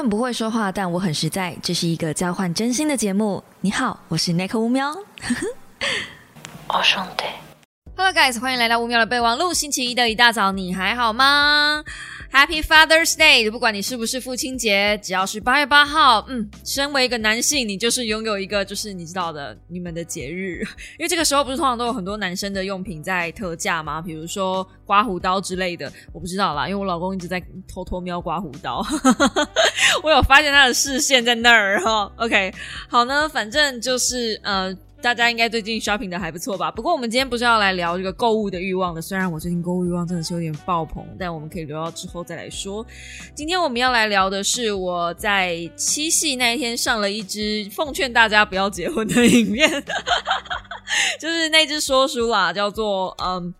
很不会说话，但我很实在。这是一个交换真心的节目。你好，我是 Nick 乌喵。我，兄弟。Hello guys，欢迎来到乌喵的备忘录。星期一的一大早，你还好吗？Happy Father's Day！不管你是不是父亲节，只要是八月八号，嗯，身为一个男性，你就是拥有一个就是你知道的你们的节日，因为这个时候不是通常都有很多男生的用品在特价吗？比如说刮胡刀之类的，我不知道啦，因为我老公一直在偷偷瞄刮胡刀，我有发现他的视线在那儿哈。OK，好呢，反正就是呃。大家应该最近 shopping 的还不错吧？不过我们今天不是要来聊这个购物的欲望的。虽然我最近购物欲望真的是有点爆棚，但我们可以留到之后再来说。今天我们要来聊的是我在七夕那一天上了一支奉劝大家不要结婚的影片，就是那支说书啦，叫做嗯。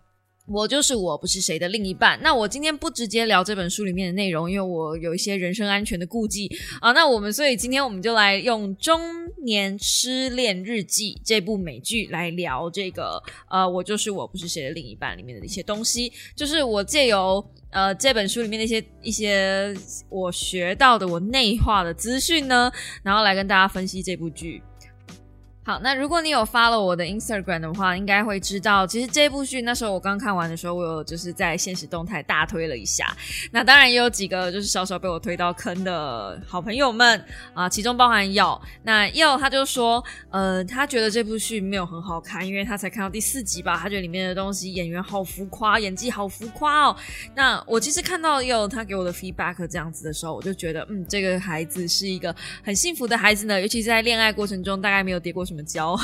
我就是我不是谁的另一半。那我今天不直接聊这本书里面的内容，因为我有一些人身安全的顾忌啊。那我们所以今天我们就来用《中年失恋日记》这部美剧来聊这个呃，我就是我不是谁的另一半里面的一些东西，就是我借由呃这本书里面的一些一些我学到的我内化的资讯呢，然后来跟大家分析这部剧。好，那如果你有发了我的 Instagram 的话，应该会知道，其实这部剧那时候我刚看完的时候，我有就是在现实动态大推了一下。那当然也有几个就是稍稍被我推到坑的好朋友们啊，其中包含耀。那耀他就说，呃，他觉得这部剧没有很好看，因为他才看到第四集吧，他觉得里面的东西演员好浮夸，演技好浮夸哦。那我其实看到耀他给我的 feedback 这样子的时候，我就觉得，嗯，这个孩子是一个很幸福的孩子呢，尤其是在恋爱过程中，大概没有跌过。什么教？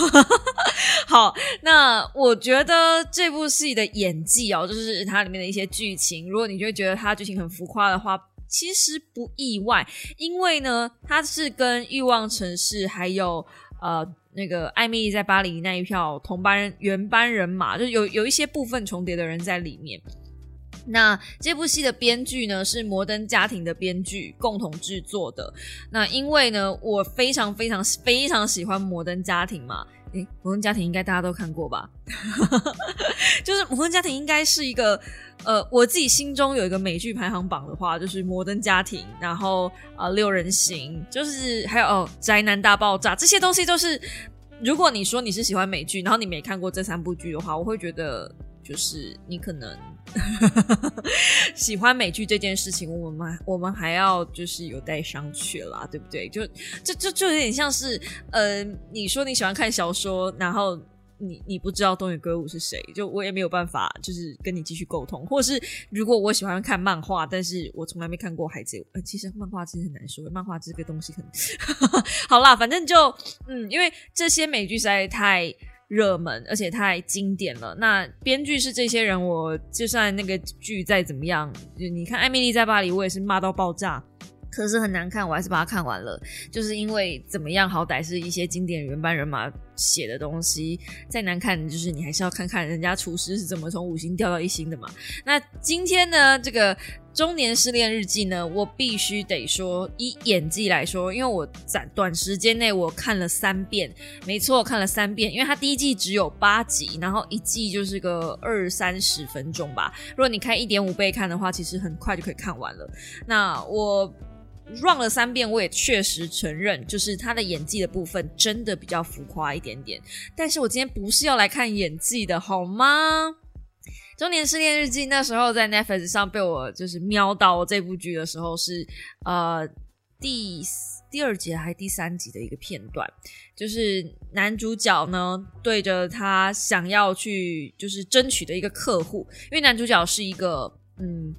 好，那我觉得这部戏的演技哦，就是它里面的一些剧情，如果你就会觉得它剧情很浮夸的话，其实不意外，因为呢，它是跟《欲望城市》还有呃那个《艾米丽在巴黎》那一票同班人原班人马，就有有一些部分重叠的人在里面。那这部戏的编剧呢是摩登家庭的编剧共同制作的。那因为呢，我非常非常非常喜欢摩登家庭嘛。诶，摩登家庭应该大家都看过吧？就是摩登家庭应该是一个呃，我自己心中有一个美剧排行榜的话，就是摩登家庭，然后啊六人行，就是还有哦宅男大爆炸这些东西都是。如果你说你是喜欢美剧，然后你没看过这三部剧的话，我会觉得就是你可能。喜欢美剧这件事情，我们我们还要就是有待商榷啦，对不对？就就就就有点像是，呃，你说你喜欢看小说，然后你你不知道东野圭吾是谁，就我也没有办法，就是跟你继续沟通。或是如果我喜欢看漫画，但是我从来没看过海贼，呃，其实漫画其实很难说，漫画这个东西很 好啦，反正就嗯，因为这些美剧实在太。热门，而且太经典了。那编剧是这些人，我就算那个剧再怎么样，就你看《艾米丽在巴黎》，我也是骂到爆炸。可是很难看，我还是把它看完了，就是因为怎么样，好歹是一些经典原班人马写的东西，再难看，就是你还是要看看人家厨师是怎么从五星掉到一星的嘛。那今天呢，这个中年失恋日记呢，我必须得说，以演技来说，因为我在短时间内我看了三遍，没错，看了三遍，因为它第一季只有八集，然后一季就是个二三十分钟吧。如果你开一点五倍看的话，其实很快就可以看完了。那我。Run 了三遍，我也确实承认，就是他的演技的部分真的比较浮夸一点点。但是我今天不是要来看演技的，好吗？《中年失恋日记》那时候在 Netflix 上被我就是瞄到这部剧的时候，是呃第第二集还是第三集的一个片段，就是男主角呢对着他想要去就是争取的一个客户，因为男主角是一个嗯。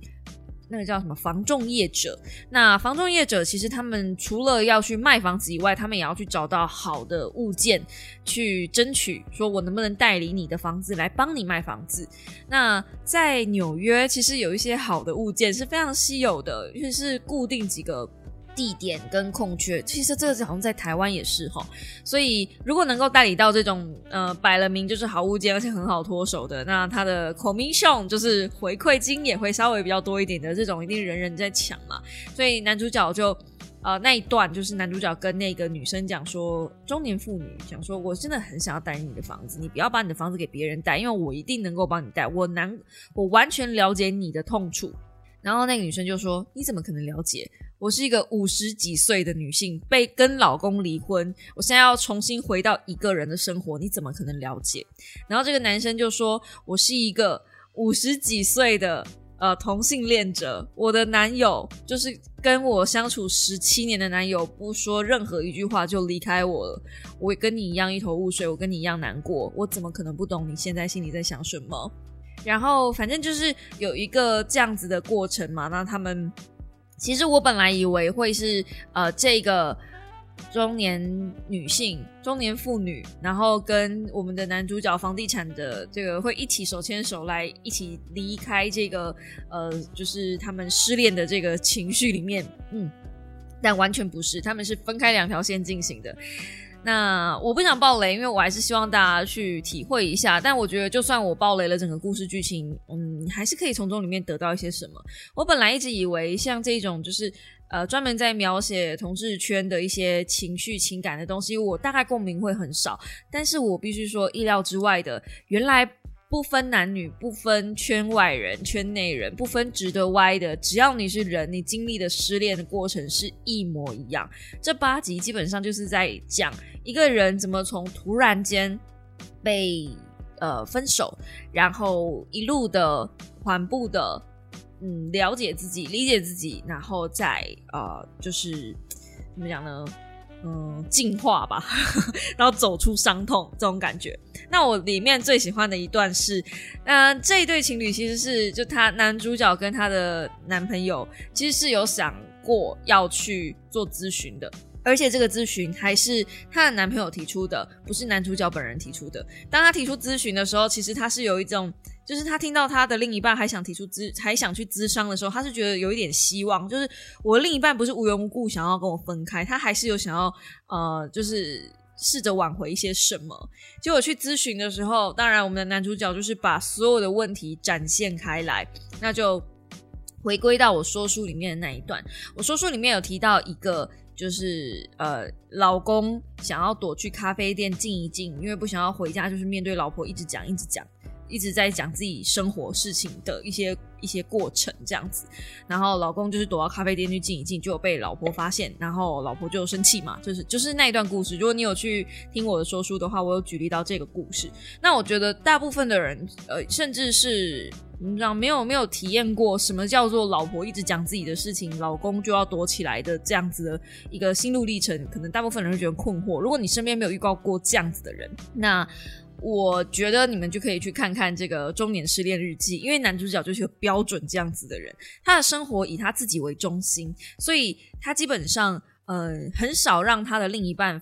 那个叫什么房仲业者？那房仲业者其实他们除了要去卖房子以外，他们也要去找到好的物件，去争取说我能不能代理你的房子来帮你卖房子。那在纽约，其实有一些好的物件是非常稀有的，尤其是固定几个。地点跟空缺，其实这个好像在台湾也是哈，所以如果能够代理到这种呃摆了名就是好物件，而且很好脱手的，那他的 commission 就是回馈金也会稍微比较多一点的，这种一定人人在抢嘛。所以男主角就呃那一段就是男主角跟那个女生讲说，中年妇女讲说，我真的很想要带你的房子，你不要把你的房子给别人带，因为我一定能够帮你带，我难我完全了解你的痛处。然后那个女生就说：“你怎么可能了解？我是一个五十几岁的女性，被跟老公离婚，我现在要重新回到一个人的生活，你怎么可能了解？然后这个男生就说：“我是一个五十几岁的呃同性恋者，我的男友就是跟我相处十七年的男友，不说任何一句话就离开我了。我跟你一样一头雾水，我跟你一样难过，我怎么可能不懂你现在心里在想什么？然后反正就是有一个这样子的过程嘛。那他们。”其实我本来以为会是呃这个中年女性、中年妇女，然后跟我们的男主角房地产的这个会一起手牵手来一起离开这个呃就是他们失恋的这个情绪里面，嗯，但完全不是，他们是分开两条线进行的。那我不想爆雷，因为我还是希望大家去体会一下。但我觉得，就算我爆雷了整个故事剧情，嗯，还是可以从中里面得到一些什么。我本来一直以为，像这种就是呃专门在描写同志圈的一些情绪情感的东西，我大概共鸣会很少。但是我必须说，意料之外的，原来。不分男女，不分圈外人、圈内人，不分直的歪的，只要你是人，你经历的失恋的过程是一模一样。这八集基本上就是在讲一个人怎么从突然间被呃分手，然后一路的缓步的嗯了解自己、理解自己，然后再呃就是怎么讲呢？嗯，进化吧，然后走出伤痛这种感觉。那我里面最喜欢的一段是，嗯，这一对情侣其实是就他男主角跟他的男朋友其实是有想过要去做咨询的，而且这个咨询还是她的男朋友提出的，不是男主角本人提出的。当他提出咨询的时候，其实他是有一种。就是他听到他的另一半还想提出咨，还想去咨商的时候，他是觉得有一点希望。就是我另一半不是无缘无故想要跟我分开，他还是有想要呃，就是试着挽回一些什么。结果去咨询的时候，当然我们的男主角就是把所有的问题展现开来。那就回归到我说书里面的那一段，我说书里面有提到一个，就是呃，老公想要躲去咖啡店静一静，因为不想要回家，就是面对老婆一直讲一直讲。一直在讲自己生活事情的一些一些过程这样子，然后老公就是躲到咖啡店去静一静，就被老婆发现，然后老婆就生气嘛，就是就是那一段故事。如果你有去听我的说书的话，我有举例到这个故事。那我觉得大部分的人，呃，甚至是你知道没有没有体验过什么叫做老婆一直讲自己的事情，老公就要躲起来的这样子的一个心路历程，可能大部分人会觉得困惑。如果你身边没有遇到过这样子的人，那。我觉得你们就可以去看看这个《中年失恋日记》，因为男主角就是标准这样子的人，他的生活以他自己为中心，所以他基本上呃很少让他的另一半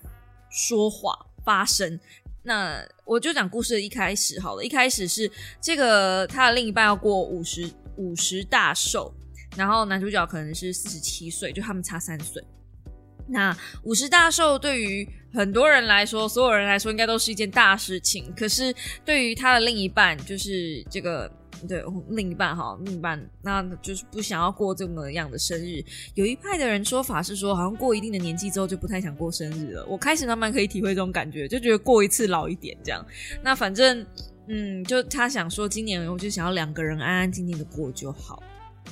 说话发声。那我就讲故事的一开始好了，一开始是这个他的另一半要过五十五十大寿，然后男主角可能是四十七岁，就他们差三岁。那五十大寿对于很多人来说，所有人来说应该都是一件大事情。可是对于他的另一半，就是这个对另一半哈，另一半那就是不想要过这么样的生日。有一派的人说法是说，好像过一定的年纪之后就不太想过生日了。我开始慢慢可以体会这种感觉，就觉得过一次老一点这样。那反正嗯，就他想说，今年我就想要两个人安安静静的过就好。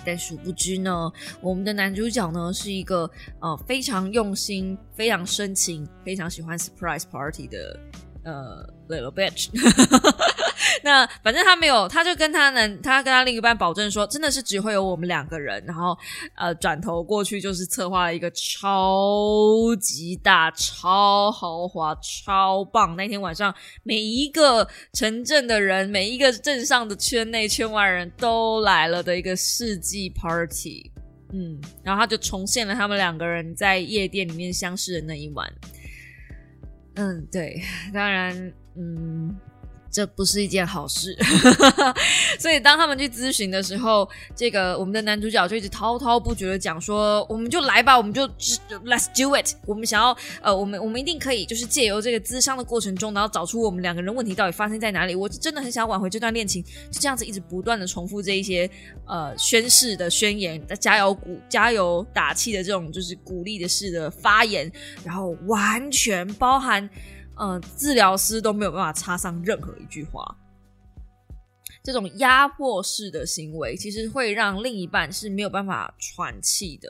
但殊不知呢，我们的男主角呢是一个呃非常用心、非常深情、非常喜欢 surprise party 的呃 little bitch。那反正他没有，他就跟他呢，他跟他另一半保证说，真的是只会有我们两个人。然后，呃，转头过去就是策划了一个超级大、超豪华、超棒。那天晚上，每一个城镇的人，每一个镇上的圈内圈外人都来了的一个世纪 party。嗯，然后他就重现了他们两个人在夜店里面相识的那一晚。嗯，对，当然，嗯。这不是一件好事，所以当他们去咨询的时候，这个我们的男主角就一直滔滔不绝的讲说：“我们就来吧，我们就 Let's do it。我们想要呃，我们我们一定可以，就是借由这个咨商的过程中，然后找出我们两个人问题到底发生在哪里。我真的很想挽回这段恋情，就这样子一直不断的重复这一些呃宣誓的宣言、加油鼓、加油打气的这种就是鼓励的式的发言，然后完全包含。嗯，治疗师都没有办法插上任何一句话。这种压迫式的行为，其实会让另一半是没有办法喘气的。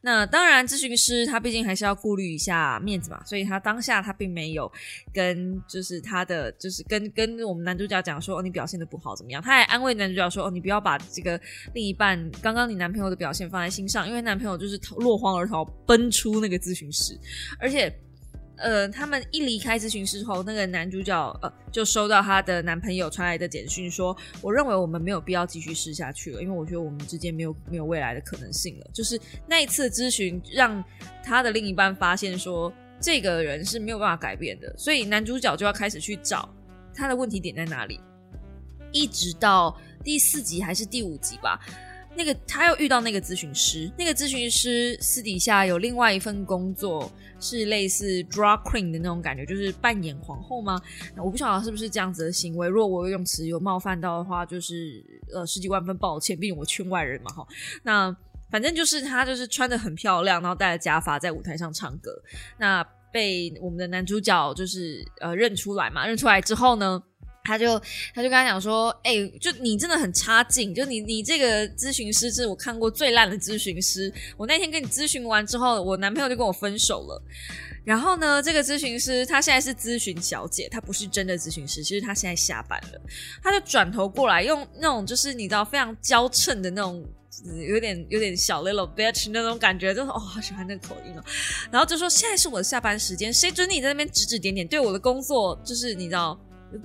那当然，咨询师他毕竟还是要顾虑一下面子嘛，所以他当下他并没有跟就是他的就是跟跟我们男主角讲说哦你表现的不好怎么样，他还安慰男主角说哦你不要把这个另一半刚刚你男朋友的表现放在心上，因为男朋友就是落荒而逃，奔出那个咨询室，而且。呃，他们一离开咨询室后，那个男主角呃就收到他的男朋友传来的简讯，说：“我认为我们没有必要继续试下去了，因为我觉得我们之间没有没有未来的可能性了。”就是那一次咨询，让他的另一半发现说，这个人是没有办法改变的，所以男主角就要开始去找他的问题点在哪里。一直到第四集还是第五集吧。那个他又遇到那个咨询师，那个咨询师私底下有另外一份工作，是类似 drag queen 的那种感觉，就是扮演皇后吗？我不晓得是不是这样子的行为。如果我用词有冒犯到的话，就是呃十几万分抱歉，毕竟我圈外人嘛哈。那反正就是他就是穿的很漂亮，然后戴着假发在舞台上唱歌，那被我们的男主角就是呃认出来嘛，认出来之后呢？他就他就跟他讲说，哎，就你真的很差劲，就你你这个咨询师是我看过最烂的咨询师。我那天跟你咨询完之后，我男朋友就跟我分手了。然后呢，这个咨询师他现在是咨询小姐，他不是真的咨询师，其实他现在下班了。他就转头过来，用那种就是你知道非常娇嗔的那种，有点有点小 little bitch 那种感觉，就是哦，好喜欢那个口音哦。然后就说现在是我的下班时间，谁准你在那边指指点点，对我的工作就是你知道。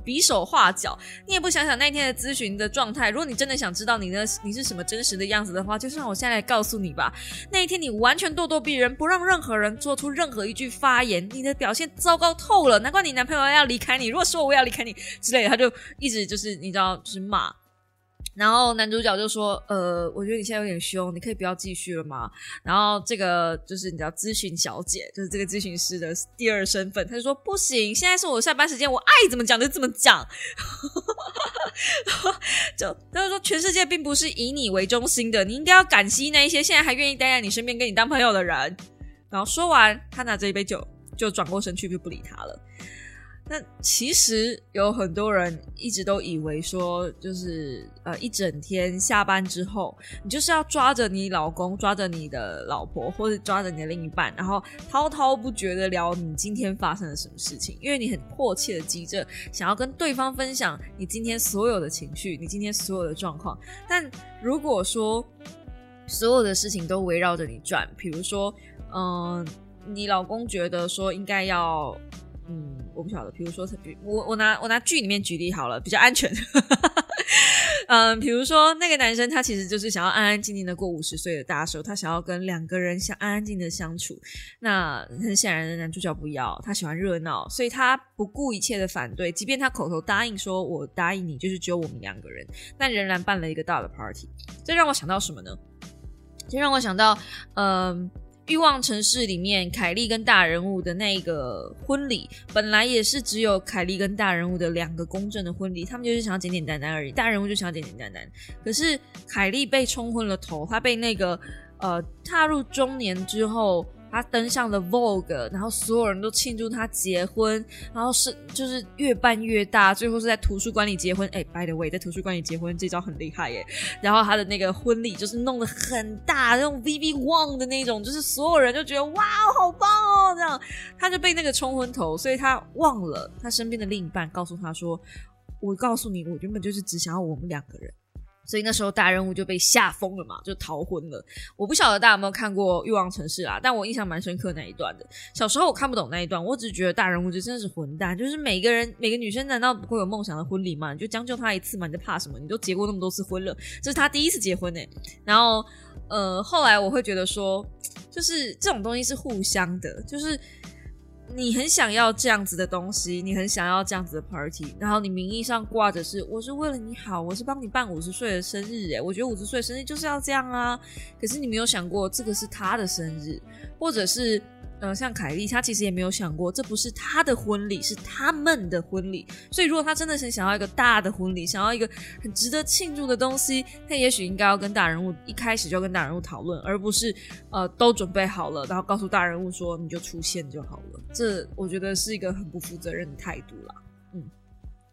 比手画脚，你也不想想那天的咨询的状态。如果你真的想知道你的你是什么真实的样子的话，就让我现在告诉你吧。那一天你完全咄咄逼人，不让任何人做出任何一句发言，你的表现糟糕透了。难怪你男朋友要离开你。如果说我要离开你之类，他就一直就是你知道，就是骂。然后男主角就说：“呃，我觉得你现在有点凶，你可以不要继续了吗？”然后这个就是你知道咨询小姐，就是这个咨询师的第二身份，他就说：“不行，现在是我下班时间，我爱怎么讲就怎么讲。”就他就说：“全世界并不是以你为中心的，你应该要感激那一些现在还愿意待在你身边跟你当朋友的人。”然后说完，他拿着一杯酒就转过身去，就不理他了。那其实有很多人一直都以为说，就是呃一整天下班之后，你就是要抓着你老公、抓着你的老婆，或者抓着你的另一半，然后滔滔不绝的聊你今天发生了什么事情，因为你很迫切的急着想要跟对方分享你今天所有的情绪，你今天所有的状况。但如果说所有的事情都围绕着你转，比如说，嗯，你老公觉得说应该要。嗯，我不晓得。比如说，我我拿我拿剧里面举例好了，比较安全。嗯，比如说那个男生，他其实就是想要安安静静的过五十岁的大寿，他想要跟两个人想安安静的相处。那很显然的，男主角不要，他喜欢热闹，所以他不顾一切的反对。即便他口头答应说“我答应你”，就是只有我们两个人，但仍然办了一个大的 party。这让我想到什么呢？这让我想到，嗯。欲望城市里面，凯莉跟大人物的那个婚礼，本来也是只有凯莉跟大人物的两个公正的婚礼，他们就是想要简简单单而已，大人物就想要简简单单。可是凯莉被冲昏了头，她被那个呃踏入中年之后。他登上了 Vogue，然后所有人都庆祝他结婚，然后是就是越办越大，最后是在图书馆里结婚。哎，By the way，在图书馆里结婚这招很厉害耶。然后他的那个婚礼就是弄得很大，那种 VV Wang 的那种，就是所有人就觉得哇，好棒哦，这样他就被那个冲昏头，所以他忘了他身边的另一半告诉他说：“我告诉你，我原本就是只想要我们两个人。”所以那时候大人物就被吓疯了嘛，就逃婚了。我不晓得大家有没有看过《欲望城市》啊？但我印象蛮深刻那一段的。小时候我看不懂那一段，我只觉得大人物就真的是混蛋。就是每个人每个女生难道不会有梦想的婚礼吗？你就将就他一次嘛，你在怕什么？你都结过那么多次婚了，这是他第一次结婚呢。然后呃，后来我会觉得说，就是这种东西是互相的，就是。你很想要这样子的东西，你很想要这样子的 party，然后你名义上挂着是我是为了你好，我是帮你办五十岁的生日，诶，我觉得五十岁生日就是要这样啊。可是你没有想过，这个是他的生日，或者是。嗯，像凯莉，她其实也没有想过，这不是她的婚礼，是他们的婚礼。所以，如果她真的是想要一个大的婚礼，想要一个很值得庆祝的东西，她也许应该要跟大人物一开始就跟大人物讨论，而不是呃都准备好了，然后告诉大人物说你就出现就好了。这我觉得是一个很不负责任的态度啦。嗯，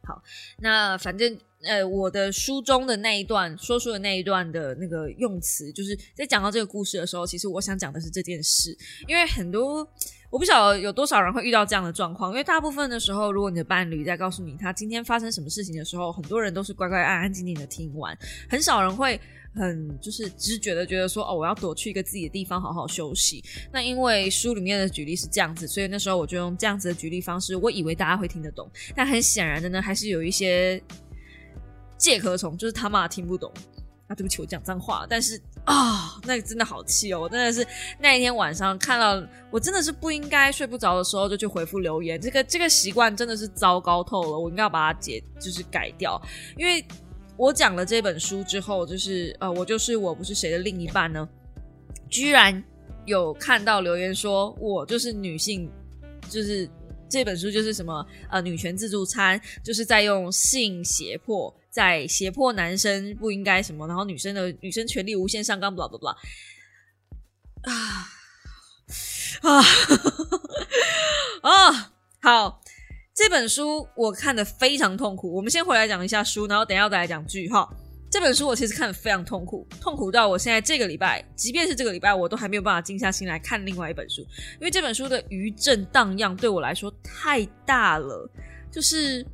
好，那反正呃，我的书中的那一段说书的那一段的那个用词，就是在讲到这个故事的时候，其实我想讲的是这件事，因为很多我不晓得有多少人会遇到这样的状况，因为大部分的时候，如果你的伴侣在告诉你他今天发生什么事情的时候，很多人都是乖乖安安静静的听完，很少人会。很就是直觉的觉得说哦，我要躲去一个自己的地方好好休息。那因为书里面的举例是这样子，所以那时候我就用这样子的举例方式，我以为大家会听得懂。但很显然的呢，还是有一些介壳虫，就是他妈听不懂。啊，对不起，我讲脏话。但是啊，那个真的好气哦！我真的是那一天晚上看到，我真的是不应该睡不着的时候就去回复留言。这个这个习惯真的是糟糕透了，我应该要把它解，就是改掉，因为。我讲了这本书之后，就是呃，我就是我不是谁的另一半呢？居然有看到留言说我就是女性，就是这本书就是什么呃女权自助餐，就是在用性胁迫，在胁迫男生不应该什么，然后女生的女生权利无限上纲，blah blah blah 啊啊 啊，好。这本书我看的非常痛苦。我们先回来讲一下书，然后等下再来讲句哈。这本书我其实看的非常痛苦，痛苦到我现在这个礼拜，即便是这个礼拜，我都还没有办法静下心来看另外一本书，因为这本书的余震荡漾对我来说太大了，就是。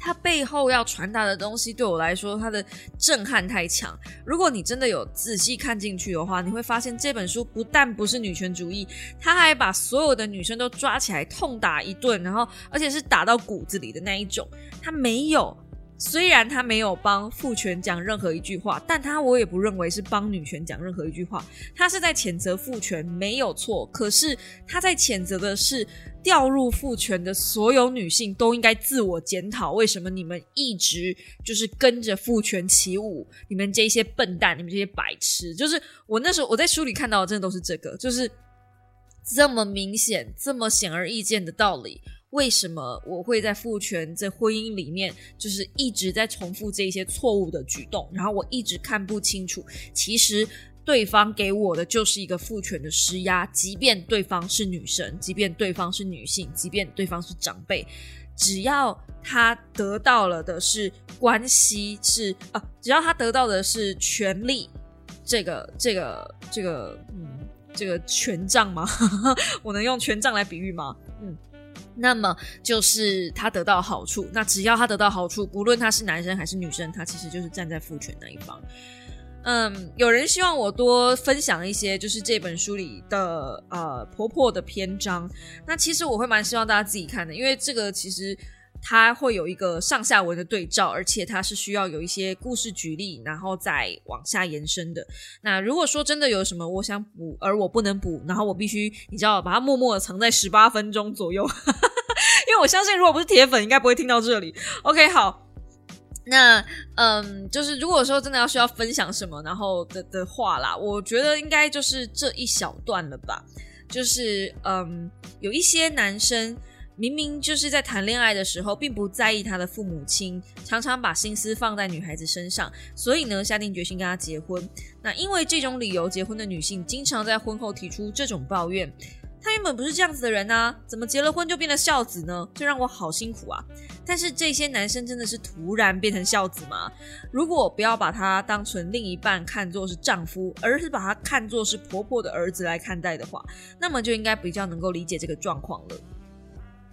它背后要传达的东西，对我来说，它的震撼太强。如果你真的有仔细看进去的话，你会发现这本书不但不是女权主义，它还把所有的女生都抓起来痛打一顿，然后而且是打到骨子里的那一种。它没有，虽然他没有帮父权讲任何一句话，但他我也不认为是帮女权讲任何一句话。他是在谴责父权，没有错。可是他在谴责的是。掉入父权的所有女性都应该自我检讨，为什么你们一直就是跟着父权起舞？你们这些笨蛋，你们这些白痴，就是我那时候我在书里看到的，真的都是这个，就是这么明显、这么显而易见的道理。为什么我会在父权在婚姻里面，就是一直在重复这些错误的举动？然后我一直看不清楚，其实。对方给我的就是一个父权的施压，即便对方是女神，即便对方是女性，即便对方是长辈，只要他得到了的是关系，是啊，只要他得到的是权利，这个这个这个，嗯，这个权杖吗？我能用权杖来比喻吗？嗯，那么就是他得到好处，那只要他得到好处，不论他是男生还是女生，他其实就是站在父权那一方。嗯，有人希望我多分享一些，就是这本书里的呃婆婆的篇章。那其实我会蛮希望大家自己看的，因为这个其实它会有一个上下文的对照，而且它是需要有一些故事举例，然后再往下延伸的。那如果说真的有什么我想补，而我不能补，然后我必须你知道把它默默的藏在十八分钟左右，因为我相信如果不是铁粉，应该不会听到这里。OK，好。那嗯，就是如果说真的要需要分享什么，然后的的话啦，我觉得应该就是这一小段了吧。就是嗯，有一些男生明明就是在谈恋爱的时候，并不在意他的父母亲，常常把心思放在女孩子身上，所以呢，下定决心跟他结婚。那因为这种理由结婚的女性，经常在婚后提出这种抱怨。他原本不是这样子的人啊，怎么结了婚就变了孝子呢？这让我好辛苦啊！但是这些男生真的是突然变成孝子吗？如果不要把他当成另一半看作是丈夫，而是把他看作是婆婆的儿子来看待的话，那么就应该比较能够理解这个状况了。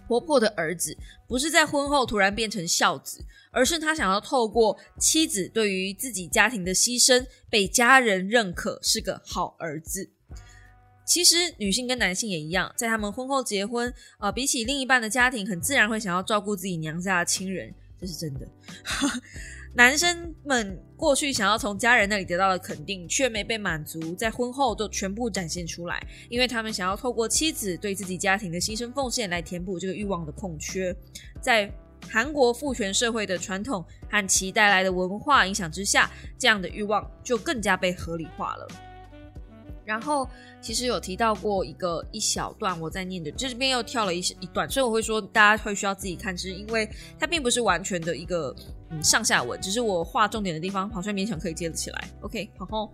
婆婆的儿子不是在婚后突然变成孝子，而是他想要透过妻子对于自己家庭的牺牲，被家人认可是个好儿子。其实女性跟男性也一样，在他们婚后结婚，呃，比起另一半的家庭，很自然会想要照顾自己娘家的亲人，这是真的。男生们过去想要从家人那里得到的肯定，却没被满足，在婚后都全部展现出来，因为他们想要透过妻子对自己家庭的牺牲奉献来填补这个欲望的空缺。在韩国父权社会的传统和其带来的文化影响之下，这样的欲望就更加被合理化了。然后其实有提到过一个一小段，我在念的，这边又跳了一一段，所以我会说大家会需要自己看，是因为它并不是完全的一个嗯上下文，只是我画重点的地方好像勉强可以接得起来。OK，好后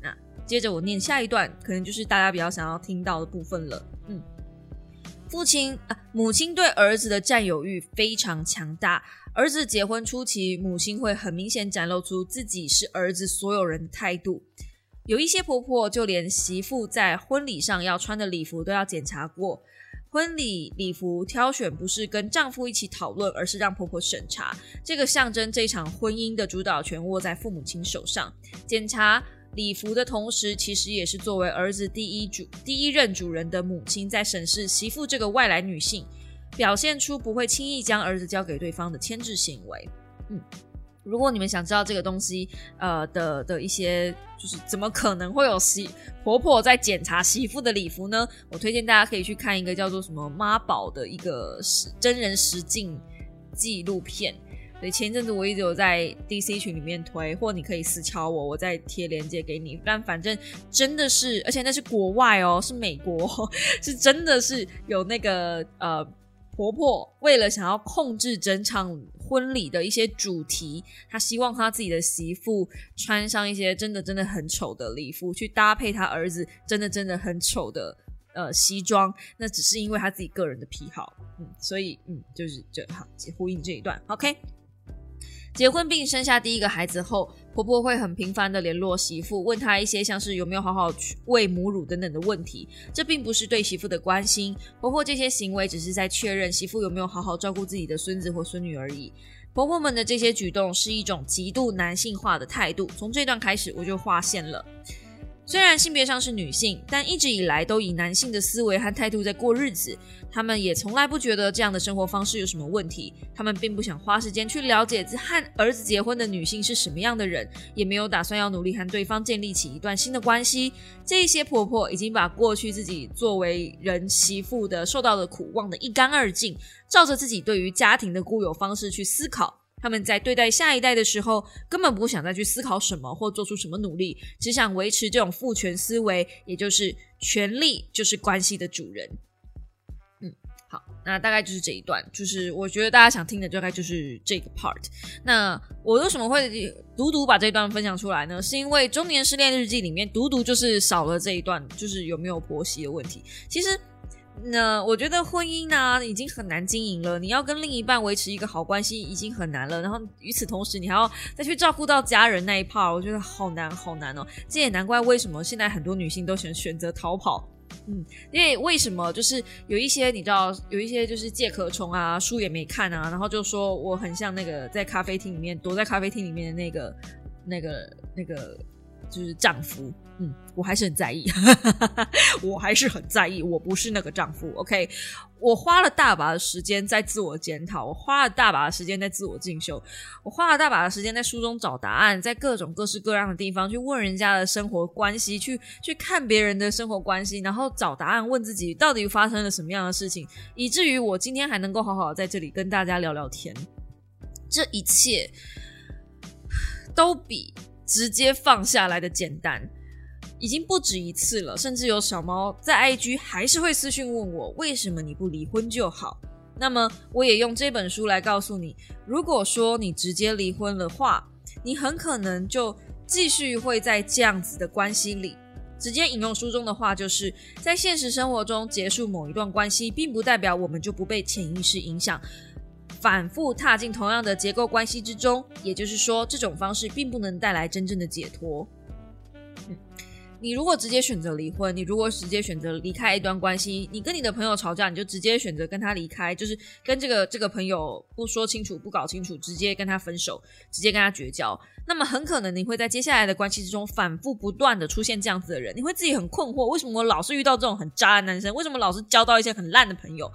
那接着我念下一段，可能就是大家比较想要听到的部分了。嗯，父亲啊，母亲对儿子的占有欲非常强大。儿子结婚初期，母亲会很明显展露出自己是儿子所有人的态度。有一些婆婆就连媳妇在婚礼上要穿的礼服都要检查过。婚礼礼服挑选不是跟丈夫一起讨论，而是让婆婆审查。这个象征这场婚姻的主导权握在父母亲手上。检查礼服的同时，其实也是作为儿子第一主、第一任主人的母亲在审视媳妇这个外来女性，表现出不会轻易将儿子交给对方的牵制行为。嗯。如果你们想知道这个东西，呃的的一些，就是怎么可能会有媳婆婆在检查媳妇的礼服呢？我推荐大家可以去看一个叫做什么妈宝的一个实真人实境纪录片。所以前一阵子我一直有在 DC 群里面推，或你可以私敲我，我再贴链接给你。但反正真的是，而且那是国外哦，是美国，是真的是有那个呃婆婆为了想要控制整场。婚礼的一些主题，他希望他自己的媳妇穿上一些真的真的很丑的礼服，去搭配他儿子真的真的很丑的呃西装。那只是因为他自己个人的癖好，嗯，所以嗯，就是就好呼应这一段，OK。结婚并生下第一个孩子后，婆婆会很频繁的联络媳妇，问她一些像是有没有好好喂母乳等等的问题。这并不是对媳妇的关心，婆婆这些行为只是在确认媳妇有没有好好照顾自己的孙子或孙女而已。婆婆们的这些举动是一种极度男性化的态度。从这段开始，我就划线了。虽然性别上是女性，但一直以来都以男性的思维和态度在过日子。他们也从来不觉得这样的生活方式有什么问题。他们并不想花时间去了解和儿子结婚的女性是什么样的人，也没有打算要努力和对方建立起一段新的关系。这些婆婆已经把过去自己作为人媳妇的受到的苦忘得一干二净，照着自己对于家庭的固有方式去思考。他们在对待下一代的时候，根本不想再去思考什么或做出什么努力，只想维持这种父权思维，也就是权力就是关系的主人。嗯，好，那大概就是这一段，就是我觉得大家想听的大概就是这个 part。那我为什么会独独把这段分享出来呢？是因为中年失恋日记里面独独就是少了这一段，就是有没有婆媳的问题。其实。那我觉得婚姻呢已经很难经营了，你要跟另一半维持一个好关系已经很难了，然后与此同时你还要再去照顾到家人那一 part，我觉得好难好难哦。这也难怪为什么现在很多女性都选选择逃跑，嗯，因为为什么就是有一些你知道有一些就是借壳虫啊，书也没看啊，然后就说我很像那个在咖啡厅里面躲在咖啡厅里面的那个那个那个就是丈夫。嗯，我还是很在意，我还是很在意，我不是那个丈夫。OK，我花了大把的时间在自我检讨，我花了大把的时间在自我进修，我花了大把的时间在书中找答案，在各种各式各样的地方去问人家的生活关系，去去看别人的生活关系，然后找答案，问自己到底发生了什么样的事情，以至于我今天还能够好好在这里跟大家聊聊天。这一切都比直接放下来的简单。已经不止一次了，甚至有小猫在 IG 还是会私信问我，为什么你不离婚就好？那么我也用这本书来告诉你，如果说你直接离婚的话，你很可能就继续会在这样子的关系里。直接引用书中的话，就是在现实生活中结束某一段关系，并不代表我们就不被潜意识影响，反复踏进同样的结构关系之中。也就是说，这种方式并不能带来真正的解脱。你如果直接选择离婚，你如果直接选择离开一段关系，你跟你的朋友吵架，你就直接选择跟他离开，就是跟这个这个朋友不说清楚、不搞清楚，直接跟他分手，直接跟他绝交。那么很可能你会在接下来的关系之中反复不断的出现这样子的人，你会自己很困惑，为什么我老是遇到这种很渣的男生？为什么老是交到一些很烂的朋友？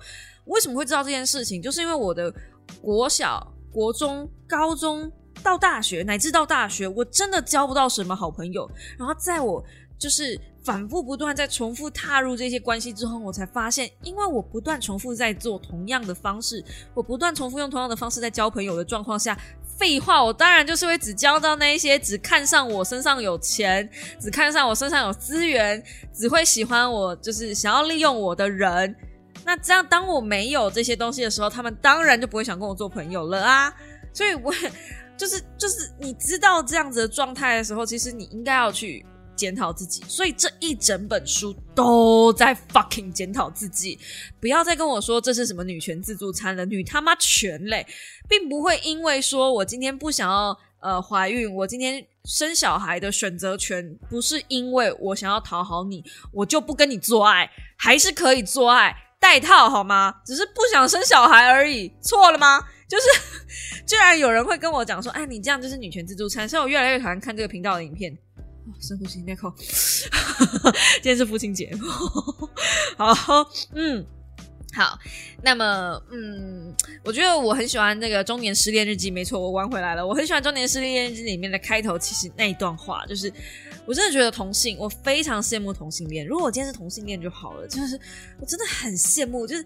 为什么会知道这件事情？就是因为我的国小、国中、高中到大学，乃至到大学，我真的交不到什么好朋友。然后在我就是反复不断在重复踏入这些关系之后，我才发现，因为我不断重复在做同样的方式，我不断重复用同样的方式在交朋友的状况下，废话，我当然就是会只交到那一些只看上我身上有钱，只看上我身上有资源，只会喜欢我，就是想要利用我的人。那这样，当我没有这些东西的时候，他们当然就不会想跟我做朋友了啊。所以，我 就是就是你知道这样子的状态的时候，其实你应该要去。检讨自己，所以这一整本书都在 fucking 检讨自己。不要再跟我说这是什么女权自助餐了，女他妈全嘞，并不会因为说我今天不想要呃怀孕，我今天生小孩的选择权不是因为我想要讨好你，我就不跟你做爱，还是可以做爱，带套好吗？只是不想生小孩而已，错了吗？就是，居然有人会跟我讲说：“哎，你这样就是女权自助餐。”所以我越来越讨厌看这个频道的影片。深呼吸，那口。今天是父亲节，好，嗯，好。那么，嗯，我觉得我很喜欢那个《中年失恋日记》。没错，我玩回来了。我很喜欢《中年失恋日记》里面的开头，其实那一段话，就是我真的觉得同性，我非常羡慕同性恋。如果我今天是同性恋就好了，就是我真的很羡慕，就是。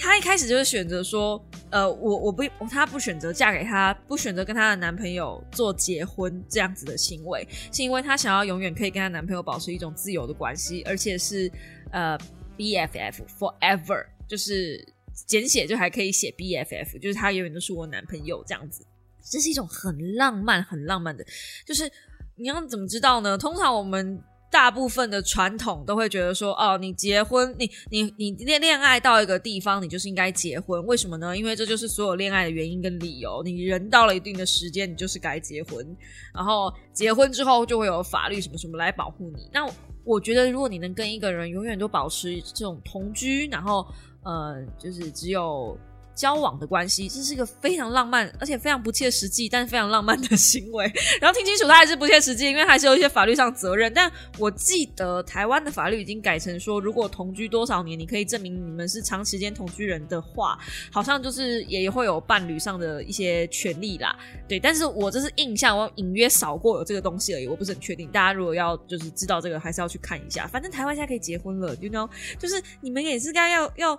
她一开始就是选择说，呃，我我不，她不选择嫁给他，不选择跟她的男朋友做结婚这样子的行为，是因为她想要永远可以跟她男朋友保持一种自由的关系，而且是呃 BFF forever，就是简写就还可以写 BFF，就是他永远都是我男朋友这样子，这是一种很浪漫、很浪漫的，就是你要怎么知道呢？通常我们。大部分的传统都会觉得说，哦，你结婚，你你你恋恋爱到一个地方，你就是应该结婚。为什么呢？因为这就是所有恋爱的原因跟理由。你人到了一定的时间，你就是该结婚。然后结婚之后就会有法律什么什么来保护你。那我觉得，如果你能跟一个人永远都保持这种同居，然后呃，就是只有。交往的关系，这是一个非常浪漫，而且非常不切实际，但是非常浪漫的行为。然后听清楚，它还是不切实际，因为还是有一些法律上责任。但我记得台湾的法律已经改成说，如果同居多少年，你可以证明你们是长时间同居人的话，好像就是也会有伴侣上的一些权利啦。对，但是我这是印象，我隐约扫过有这个东西而已，我不是很确定。大家如果要就是知道这个，还是要去看一下。反正台湾现在可以结婚了，you know，就是你们也是该要要。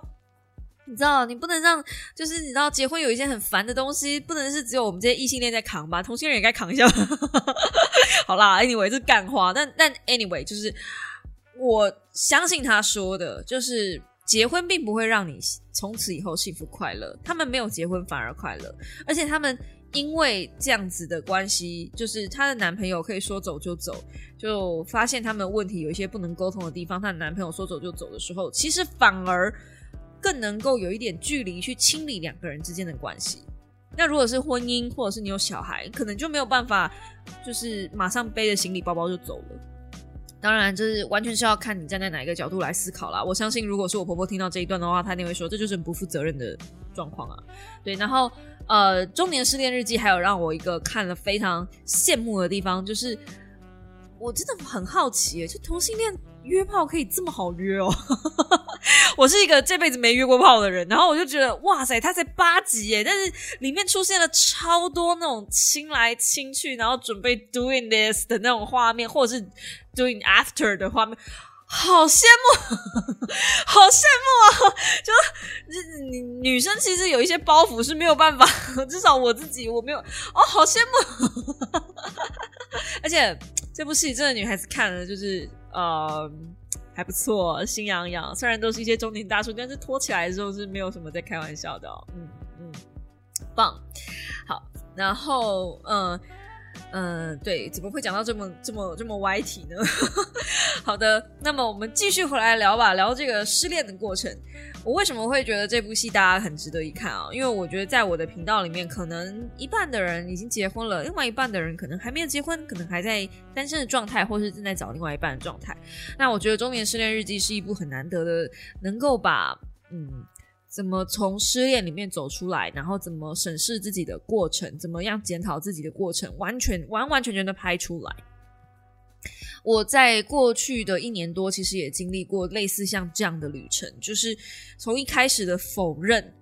你知道，你不能让，就是你知道，结婚有一些很烦的东西，不能是只有我们这些异性恋在扛吧？同性恋也该扛一下。好啦，anyway 是干话，但但 anyway 就是我相信他说的，就是结婚并不会让你从此以后幸福快乐。他们没有结婚反而快乐，而且他们因为这样子的关系，就是她的男朋友可以说走就走，就发现他们问题有一些不能沟通的地方，她的男朋友说走就走的时候，其实反而。更能够有一点距离去清理两个人之间的关系。那如果是婚姻，或者是你有小孩，可能就没有办法，就是马上背着行李包包就走了。当然，这是完全是要看你站在哪一个角度来思考啦。我相信，如果是我婆婆听到这一段的话，她一定会说这就是不负责任的状况啊。对，然后呃，中年失恋日记还有让我一个看了非常羡慕的地方，就是我真的很好奇，就同性恋。约炮可以这么好约哦！我是一个这辈子没约过炮的人，然后我就觉得哇塞，他才八级耶，但是里面出现了超多那种亲来亲去，然后准备 doing this 的那种画面，或者是 doing after 的画面，好羡慕，好羡慕啊！就女女生其实有一些包袱是没有办法，至少我自己我没有哦，好羡慕，而且这部戏真的女孩子看了就是。呃，还不错，心痒痒。虽然都是一些中年大叔，但是拖起来之后是没有什么在开玩笑的。嗯嗯，棒。好，然后嗯。嗯，对，怎么会讲到这么这么这么歪题呢？好的，那么我们继续回来聊吧，聊这个失恋的过程。我为什么会觉得这部戏大家很值得一看啊？因为我觉得在我的频道里面，可能一半的人已经结婚了，另外一半的人可能还没有结婚，可能还在单身的状态，或是正在找另外一半的状态。那我觉得《中年失恋日记》是一部很难得的，能够把嗯。怎么从失恋里面走出来，然后怎么审视自己的过程，怎么样检讨自己的过程，完全完完全全的拍出来。我在过去的一年多，其实也经历过类似像这样的旅程，就是从一开始的否认。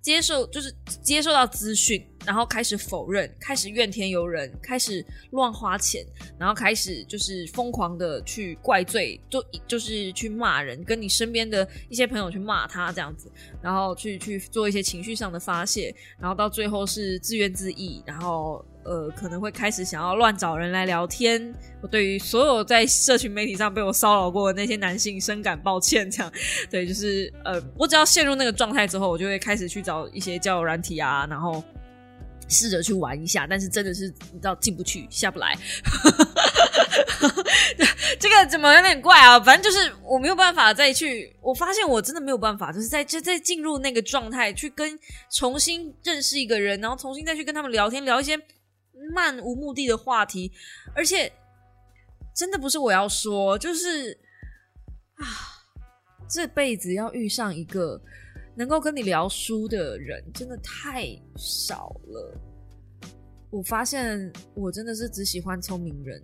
接受就是接受到资讯，然后开始否认，开始怨天尤人，开始乱花钱，然后开始就是疯狂的去怪罪，就就是去骂人，跟你身边的一些朋友去骂他这样子，然后去去做一些情绪上的发泄，然后到最后是自怨自艾，然后。呃，可能会开始想要乱找人来聊天。我对于所有在社群媒体上被我骚扰过的那些男性深感抱歉。这样，对，就是呃，我只要陷入那个状态之后，我就会开始去找一些交友软体啊，然后试着去玩一下。但是真的是你知道进不去，下不来。这个怎么有点怪啊？反正就是我没有办法再去，我发现我真的没有办法，就是在就在进入那个状态，去跟重新认识一个人，然后重新再去跟他们聊天，聊一些漫无目的的话题，而且真的不是我要说，就是啊，这辈子要遇上一个能够跟你聊书的人，真的太少了。我发现我真的是只喜欢聪明人，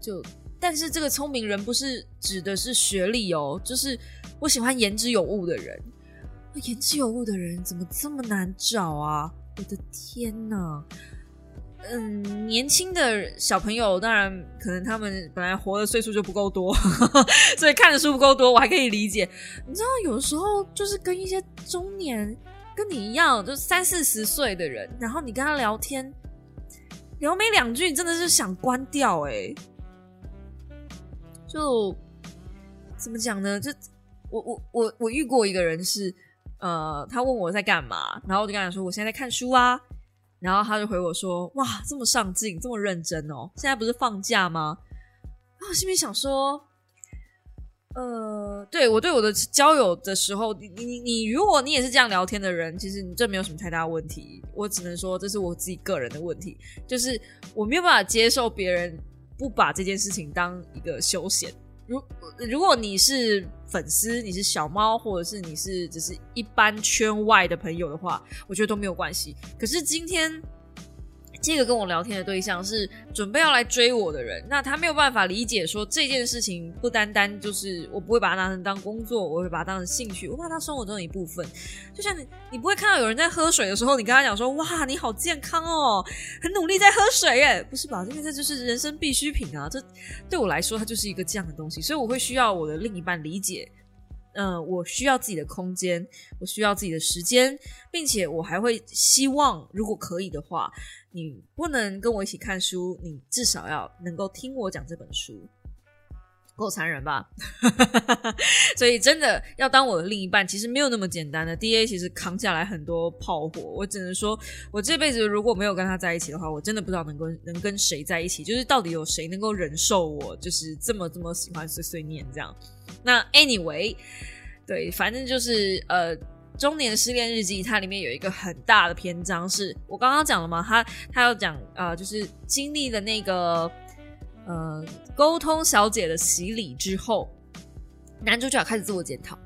就但是这个聪明人不是指的是学历哦，就是我喜欢言之有物的人。言之有物的人怎么这么难找啊？我的天哪！嗯，年轻的小朋友当然可能他们本来活的岁数就不够多，所以看的书不够多，我还可以理解。你知道，有时候就是跟一些中年跟你一样，就三四十岁的人，然后你跟他聊天。聊没两句，你真的是想关掉哎！就怎么讲呢？就我我我我遇过一个人是，呃，他问我在干嘛，然后我就跟他说我现在在看书啊，然后他就回我说哇，这么上进，这么认真哦！现在不是放假吗？然后我心里想说。呃，对我对我的交友的时候，你你你，如果你也是这样聊天的人，其实你这没有什么太大问题。我只能说，这是我自己个人的问题，就是我没有办法接受别人不把这件事情当一个休闲。如如果你是粉丝，你是小猫，或者是你是只是一般圈外的朋友的话，我觉得都没有关系。可是今天。这个跟我聊天的对象是准备要来追我的人，那他没有办法理解说这件事情不单单就是我不会把它拿成当工作，我会把它当成兴趣，我把它生活中的一部分。就像你，你不会看到有人在喝水的时候，你跟他讲说：“哇，你好健康哦，很努力在喝水。”耶，不是吧？因为这就是人生必需品啊！这对我来说，它就是一个这样的东西，所以我会需要我的另一半理解。嗯，我需要自己的空间，我需要自己的时间，并且我还会希望，如果可以的话。你不能跟我一起看书，你至少要能够听我讲这本书，够残忍吧？所以真的要当我的另一半，其实没有那么简单的。D A 其实扛下来很多炮火，我只能说，我这辈子如果没有跟他在一起的话，我真的不知道能够能跟谁在一起，就是到底有谁能够忍受我，就是这么这么喜欢碎碎念这样。那 Anyway，对，反正就是呃。中年失恋日记，它里面有一个很大的篇章，是我刚刚讲了吗？他他要讲啊，就是经历了那个呃沟通小姐的洗礼之后，男主角开始自我检讨。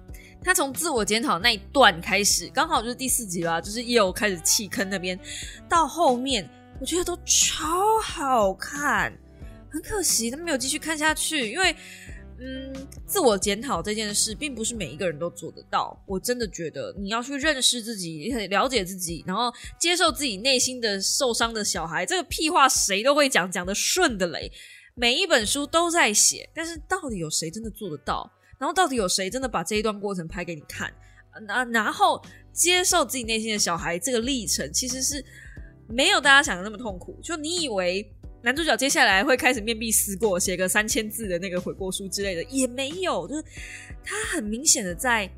他从自我检讨那一段开始，刚好就是第四集吧，就是又开始弃坑那边，到后面我觉得都超好看，很可惜他没有继续看下去，因为。嗯，自我检讨这件事，并不是每一个人都做得到。我真的觉得，你要去认识自己，了解自己，然后接受自己内心的受伤的小孩。这个屁话谁都会讲，讲的顺的嘞。每一本书都在写，但是到底有谁真的做得到？然后到底有谁真的把这一段过程拍给你看？那然后接受自己内心的小孩，这个历程其实是没有大家想的那么痛苦。就你以为。男主角接下来会开始面壁思过，写个三千字的那个悔过书之类的，也没有，就是他很明显的在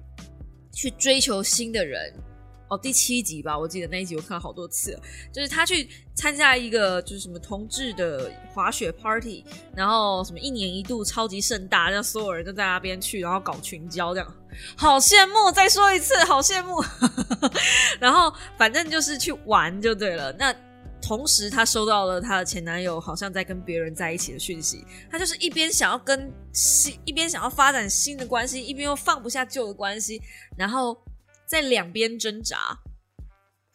去追求新的人。哦，第七集吧，我记得那一集我看了好多次，就是他去参加一个就是什么同志的滑雪 party，然后什么一年一度超级盛大，让所有人都在那边去，然后搞群交这样，好羡慕！再说一次，好羡慕。然后反正就是去玩就对了，那。同时，她收到了她的前男友好像在跟别人在一起的讯息。她就是一边想要跟新，一边想要发展新的关系，一边又放不下旧的关系，然后在两边挣扎。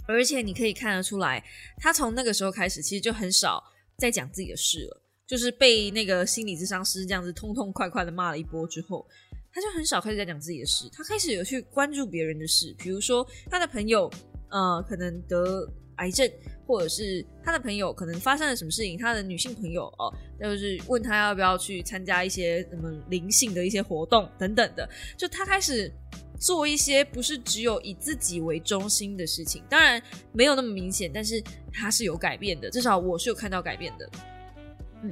而且你可以看得出来，她从那个时候开始，其实就很少在讲自己的事了。就是被那个心理咨商师这样子痛痛快快的骂了一波之后，她就很少开始在讲自己的事。她开始有去关注别人的事，比如说她的朋友，呃，可能得。癌症，或者是他的朋友可能发生了什么事情，他的女性朋友哦，就是问他要不要去参加一些什么灵性的一些活动等等的，就他开始做一些不是只有以自己为中心的事情，当然没有那么明显，但是他是有改变的，至少我是有看到改变的。嗯，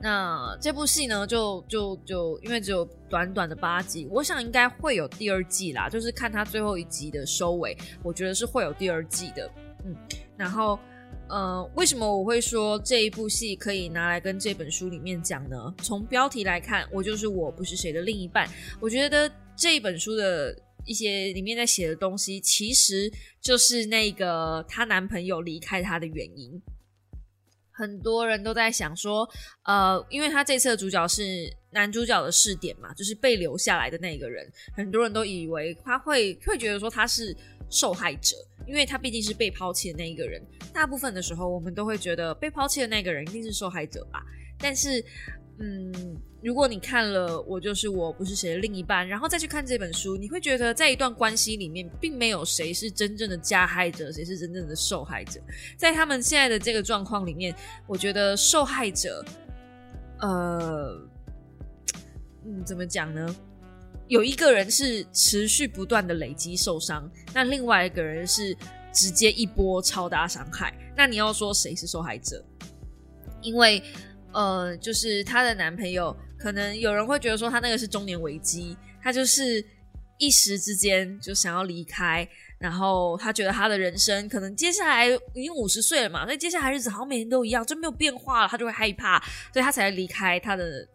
那这部戏呢，就就就因为只有短短的八集，我想应该会有第二季啦，就是看他最后一集的收尾，我觉得是会有第二季的。嗯，然后呃，为什么我会说这一部戏可以拿来跟这本书里面讲呢？从标题来看，我就是我不是谁的另一半。我觉得这一本书的一些里面在写的东西，其实就是那个她男朋友离开她的原因。很多人都在想说，呃，因为他这次的主角是男主角的试点嘛，就是被留下来的那个人，很多人都以为他会会觉得说他是受害者，因为他毕竟是被抛弃的那一个人。大部分的时候，我们都会觉得被抛弃的那个人一定是受害者吧。但是，嗯，如果你看了《我就是我不是谁的另一半》，然后再去看这本书，你会觉得在一段关系里面，并没有谁是真正的加害者，谁是真正的受害者。在他们现在的这个状况里面，我觉得受害者，呃，嗯，怎么讲呢？有一个人是持续不断的累积受伤，那另外一个人是直接一波超大伤害。那你要说谁是受害者？因为。呃，就是她的男朋友，可能有人会觉得说她那个是中年危机，她就是一时之间就想要离开，然后她觉得她的人生可能接下来已经五十岁了嘛，所以接下来日子好像每天都一样，就没有变化了，她就会害怕，所以她才离开她的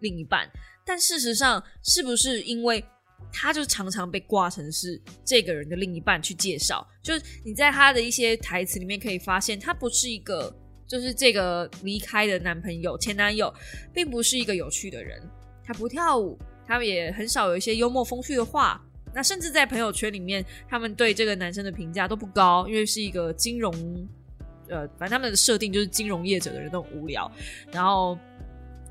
另一半。但事实上，是不是因为他就常常被挂成是这个人的另一半去介绍？就是你在他的一些台词里面可以发现，他不是一个。就是这个离开的男朋友前男友，并不是一个有趣的人。他不跳舞，他们也很少有一些幽默风趣的话。那甚至在朋友圈里面，他们对这个男生的评价都不高，因为是一个金融，呃，反正他们的设定就是金融业者的人都很无聊。然后。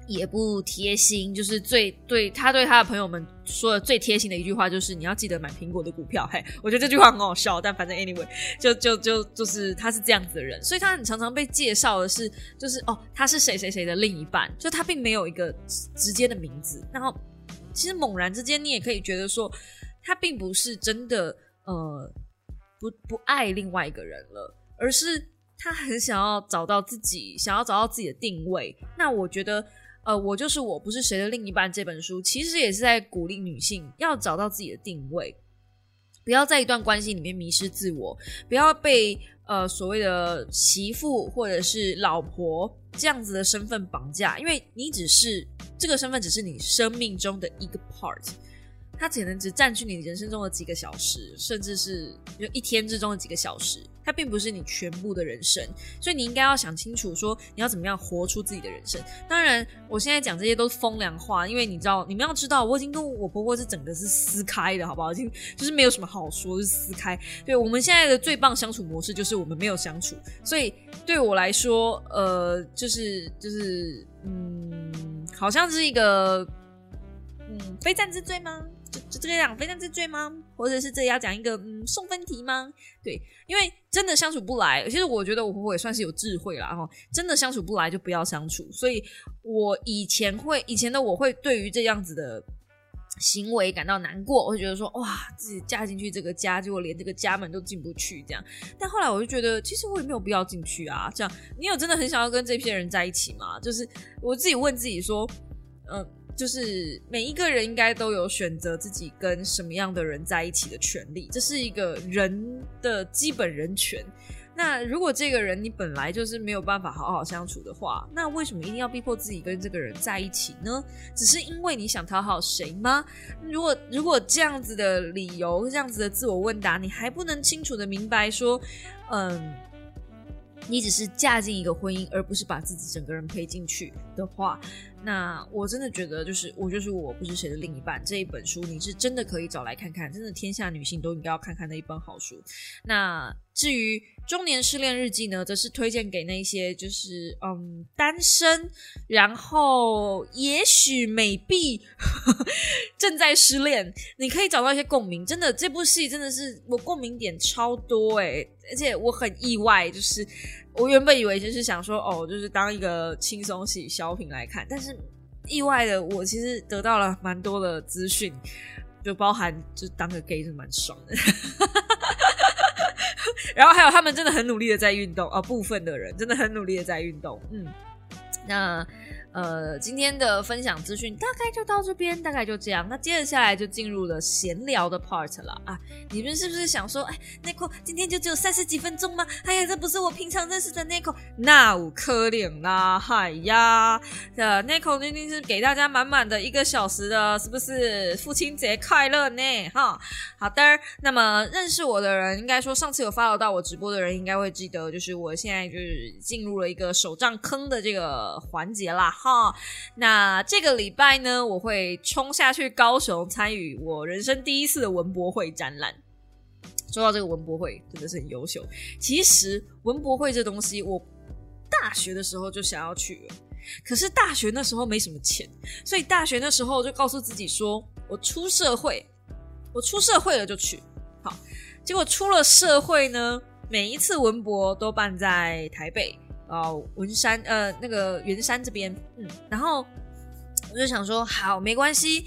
也不贴心，就是最对他对他的朋友们说的最贴心的一句话，就是你要记得买苹果的股票。嘿，我觉得这句话很好笑，但反正 anyway，就就就就是他是这样子的人，所以他很常常被介绍的是，就是哦，他是谁谁谁的另一半，就他并没有一个直接的名字。然后其实猛然之间，你也可以觉得说，他并不是真的呃不不爱另外一个人了，而是他很想要找到自己，想要找到自己的定位。那我觉得。呃，我就是我不是谁的另一半这本书，其实也是在鼓励女性要找到自己的定位，不要在一段关系里面迷失自我，不要被呃所谓的媳妇或者是老婆这样子的身份绑架，因为你只是这个身份只是你生命中的一个 part。它可能只占据你人生中的几个小时，甚至是就一天之中的几个小时，它并不是你全部的人生，所以你应该要想清楚，说你要怎么样活出自己的人生。当然，我现在讲这些都是风凉话，因为你知道，你们要知道，我已经跟我婆婆是整个是撕开的，好不好？已经就是没有什么好说，是撕开。对我们现在的最棒相处模式就是我们没有相处，所以对我来说，呃，就是就是，嗯，好像是一个，嗯，非战之罪吗？就这个讲非常之罪吗？或者是这要讲一个嗯送分题吗？对，因为真的相处不来，其实我觉得我婆婆也算是有智慧了哈。真的相处不来就不要相处。所以我以前会以前的我会对于这样子的行为感到难过，我会觉得说哇，自己嫁进去这个家，结果连这个家门都进不去这样。但后来我就觉得，其实我也没有必要进去啊。这样，你有真的很想要跟这批人在一起吗？就是我自己问自己说，嗯。就是每一个人应该都有选择自己跟什么样的人在一起的权利，这是一个人的基本人权。那如果这个人你本来就是没有办法好好相处的话，那为什么一定要逼迫自己跟这个人在一起呢？只是因为你想讨好谁吗？如果如果这样子的理由，这样子的自我问答，你还不能清楚的明白说，嗯。你只是嫁进一个婚姻，而不是把自己整个人赔进去的话，那我真的觉得，就是我就是我不是谁的另一半这一本书，你是真的可以找来看看，真的天下女性都应该要看看的一本好书。那至于中年失恋日记呢，则是推荐给那些就是嗯单身，然后也许美币 正在失恋，你可以找到一些共鸣。真的，这部戏真的是我共鸣点超多哎。而且我很意外，就是我原本以为就是想说哦，就是当一个轻松喜小品来看，但是意外的我其实得到了蛮多的资讯，就包含就当个 gay 是蛮爽的，然后还有他们真的很努力的在运动哦，部分的人真的很努力的在运动，嗯，那。呃，今天的分享资讯大概就到这边，大概就这样。那接着下来就进入了闲聊的 part 了啊！你们是不是想说，哎，Nico 今天就只有三十几分钟吗？哎呀，这不是我平常认识的 Nico，那我可怜啦！嗨呀，呃，Nico 一定是给大家满满的一个小时的，是不是？父亲节快乐呢！哈，好的。那么认识我的人，应该说上次有 follow 到我直播的人，应该会记得，就是我现在就是进入了一个手账坑的这个环节啦。哈，那这个礼拜呢，我会冲下去高雄参与我人生第一次的文博会展览。说到这个文博会，真的是很优秀。其实文博会这东西，我大学的时候就想要去了，可是大学那时候没什么钱，所以大学那时候就告诉自己说，我出社会，我出社会了就去。好，结果出了社会呢，每一次文博都办在台北。哦，文山呃，那个圆山这边，嗯，然后我就想说，好，没关系，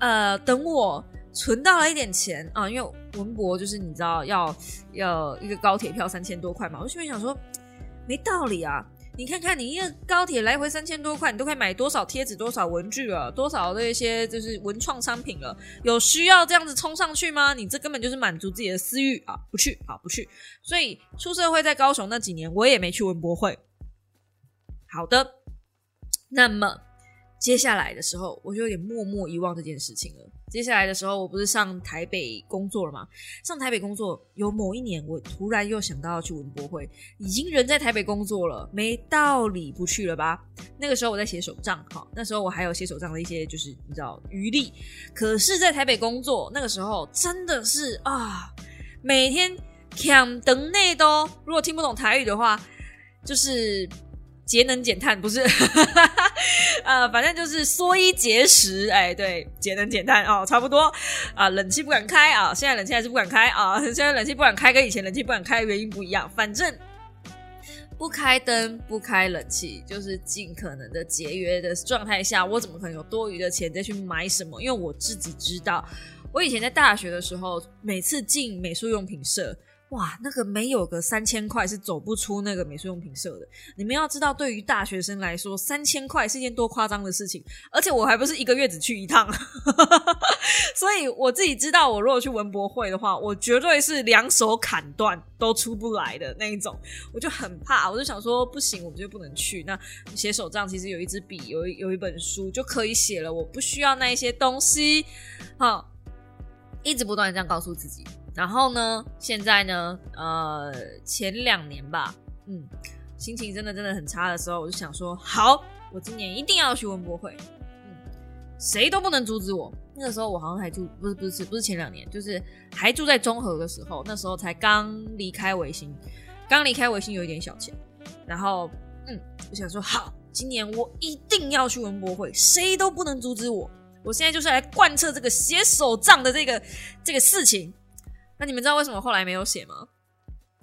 呃，等我存到了一点钱啊，因为文博就是你知道要要一个高铁票三千多块嘛，我心里想说，没道理啊。你看看，你一个高铁来回三千多块，你都可以买多少贴纸、多少文具了，多少的一些就是文创商品了？有需要这样子冲上去吗？你这根本就是满足自己的私欲啊！不去，啊不去。所以出社会在高雄那几年，我也没去文博会。好的，那么。接下来的时候，我就有点默默遗忘这件事情了。接下来的时候，我不是上台北工作了吗？上台北工作，有某一年，我突然又想到要去文博会，已经人在台北工作了，没道理不去了吧？那个时候我在写手账，哈，那时候我还有写手账的一些，就是你知道余力。可是，在台北工作，那个时候真的是啊，每天抢等内都，如果听不懂台语的话，就是。节能减碳不是，呃，反正就是缩衣节食，哎，对，节能减碳哦，差不多啊。冷气不敢开啊，现在冷气还是不敢开啊。现在冷气不敢开，跟以前冷气不敢开的原因不一样。反正不开灯、不开冷气，就是尽可能的节约的状态下，我怎么可能有多余的钱再去买什么？因为我自己知道，我以前在大学的时候，每次进美术用品社。哇，那个没有个三千块是走不出那个美术用品社的。你们要知道，对于大学生来说，三千块是件多夸张的事情。而且我还不是一个月只去一趟，所以我自己知道，我如果去文博会的话，我绝对是两手砍断都出不来的那一种。我就很怕，我就想说，不行，我们就不能去。那写手账其实有一支笔，有有一本书就可以写了，我不需要那一些东西。好，一直不断这样告诉自己。然后呢？现在呢？呃，前两年吧，嗯，心情真的真的很差的时候，我就想说，好，我今年一定要去文博会，嗯，谁都不能阻止我。那个时候我好像还住，不是不是不是前两年，就是还住在中和的时候，那时候才刚离开维新，刚离开维新有一点小钱，然后嗯，我想说，好，今年我一定要去文博会，谁都不能阻止我。我现在就是来贯彻这个写手账的这个这个事情。那你们知道为什么后来没有写吗？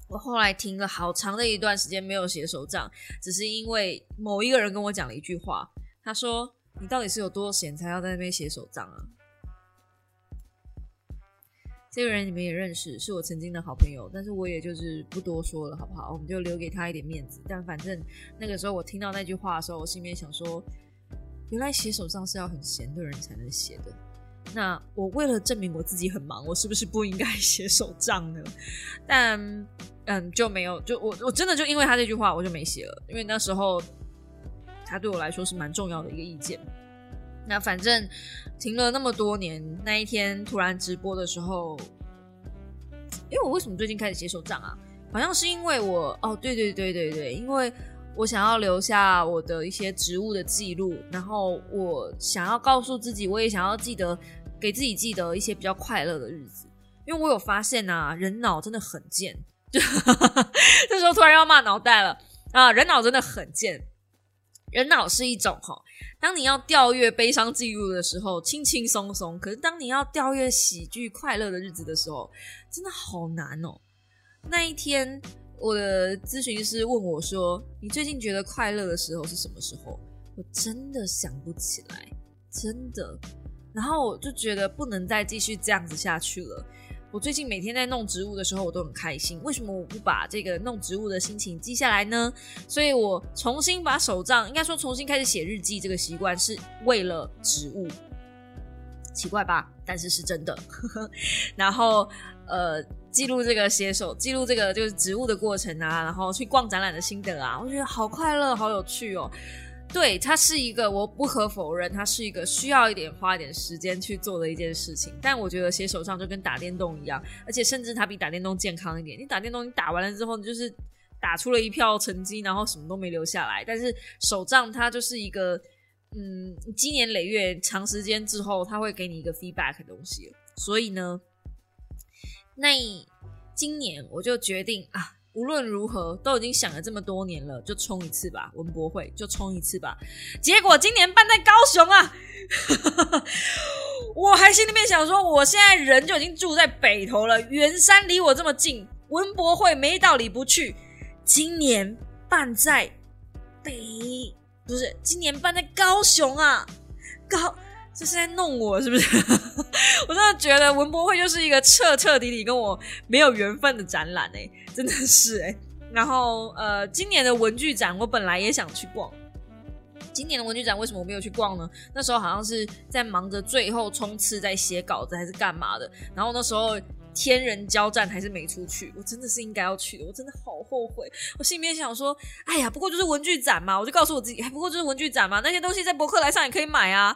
我后来停了好长的一段时间没有写手账，只是因为某一个人跟我讲了一句话，他说：“你到底是有多闲才要在那边写手账啊？”这个人你们也认识，是我曾经的好朋友，但是我也就是不多说了，好不好？我们就留给他一点面子。但反正那个时候我听到那句话的时候，我心里面想说：原来写手账是要很闲的人才能写的。那我为了证明我自己很忙，我是不是不应该 写手账呢？但嗯，就没有，就我我真的就因为他这句话，我就没写了。因为那时候他对我来说是蛮重要的一个意见。那反正停了那么多年，那一天突然直播的时候，因为我为什么最近开始写手账啊？好像是因为我哦，对对对对对，因为。我想要留下我的一些植物的记录，然后我想要告诉自己，我也想要记得给自己记得一些比较快乐的日子，因为我有发现呐，人脑真的很贱，就这时候突然要骂脑袋了啊！人脑真的很贱，人脑是一种哈，当你要调阅悲伤记录的时候，轻轻松松；可是当你要调阅喜剧快乐的日子的时候，真的好难哦。那一天。我的咨询师问我说：“你最近觉得快乐的时候是什么时候？”我真的想不起来，真的。然后我就觉得不能再继续这样子下去了。我最近每天在弄植物的时候，我都很开心。为什么我不把这个弄植物的心情记下来呢？所以我重新把手账，应该说重新开始写日记这个习惯，是为了植物。奇怪吧？但是是真的。然后呃，记录这个写手，记录这个就是植物的过程啊，然后去逛展览的心得啊，我觉得好快乐，好有趣哦。对，它是一个我不可否认，它是一个需要一点花一点时间去做的一件事情。但我觉得写手账就跟打电动一样，而且甚至它比打电动健康一点。你打电动，你打完了之后，你就是打出了一票成绩，然后什么都没留下来。但是手账它就是一个，嗯，积年累月、长时间之后，它会给你一个 feedback 的东西。所以呢，那今年我就决定啊。无论如何，都已经想了这么多年了，就冲一次吧，文博会就冲一次吧。结果今年办在高雄啊，我还心里面想说，我现在人就已经住在北头了，圆山离我这么近，文博会没道理不去。今年办在北，不是今年办在高雄啊，高。这是在弄我是不是？我真的觉得文博会就是一个彻彻底底跟我没有缘分的展览哎，真的是哎。然后呃，今年的文具展我本来也想去逛，今年的文具展为什么我没有去逛呢？那时候好像是在忙着最后冲刺，在写稿子还是干嘛的。然后那时候天人交战还是没出去，我真的是应该要去的，我真的好后悔。我心里面想说，哎呀，不过就是文具展嘛，我就告诉我自己，哎，不过就是文具展嘛，那些东西在博客来上也可以买啊。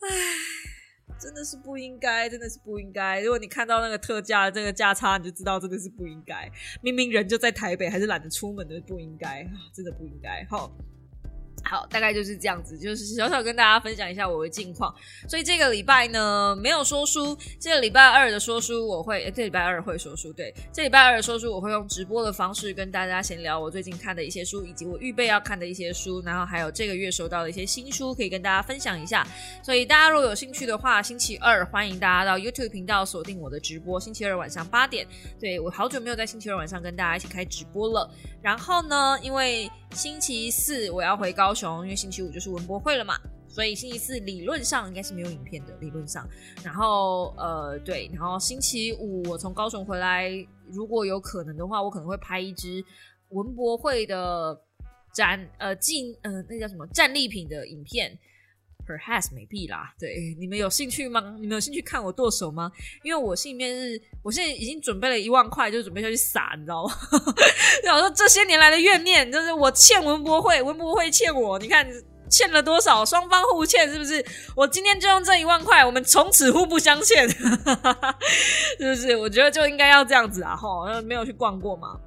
唉，真的是不应该，真的是不应该。如果你看到那个特价这个价差，你就知道真的是不应该。明明人就在台北，还是懒得出门的，不应该，真的不应该。好。好，大概就是这样子，就是小小跟大家分享一下我的近况。所以这个礼拜呢，没有说书。这个礼拜二的说书，我会，这礼拜二会说书。对，这礼拜二的说书，我会用直播的方式跟大家闲聊我最近看的一些书，以及我预备要看的一些书，然后还有这个月收到的一些新书，可以跟大家分享一下。所以大家如果有兴趣的话，星期二欢迎大家到 YouTube 频道锁定我的直播。星期二晚上八点，对我好久没有在星期二晚上跟大家一起开直播了。然后呢，因为星期四我要回高雄，因为星期五就是文博会了嘛，所以星期四理论上应该是没有影片的，理论上。然后呃，对，然后星期五我从高雄回来，如果有可能的话，我可能会拍一支文博会的展呃进呃那叫什么战利品的影片。Perhaps 没必啦，对，你们有兴趣吗？你们有兴趣看我剁手吗？因为我心里面是，我现在已经准备了一万块，就准备下去撒，你知道吗？我说这些年来的怨念，就是我欠文博会，文博会欠我，你看欠了多少，双方互欠，是不是？我今天就用这一万块，我们从此互不相欠，是不是？我觉得就应该要这样子啊！哈，没有去逛过嘛，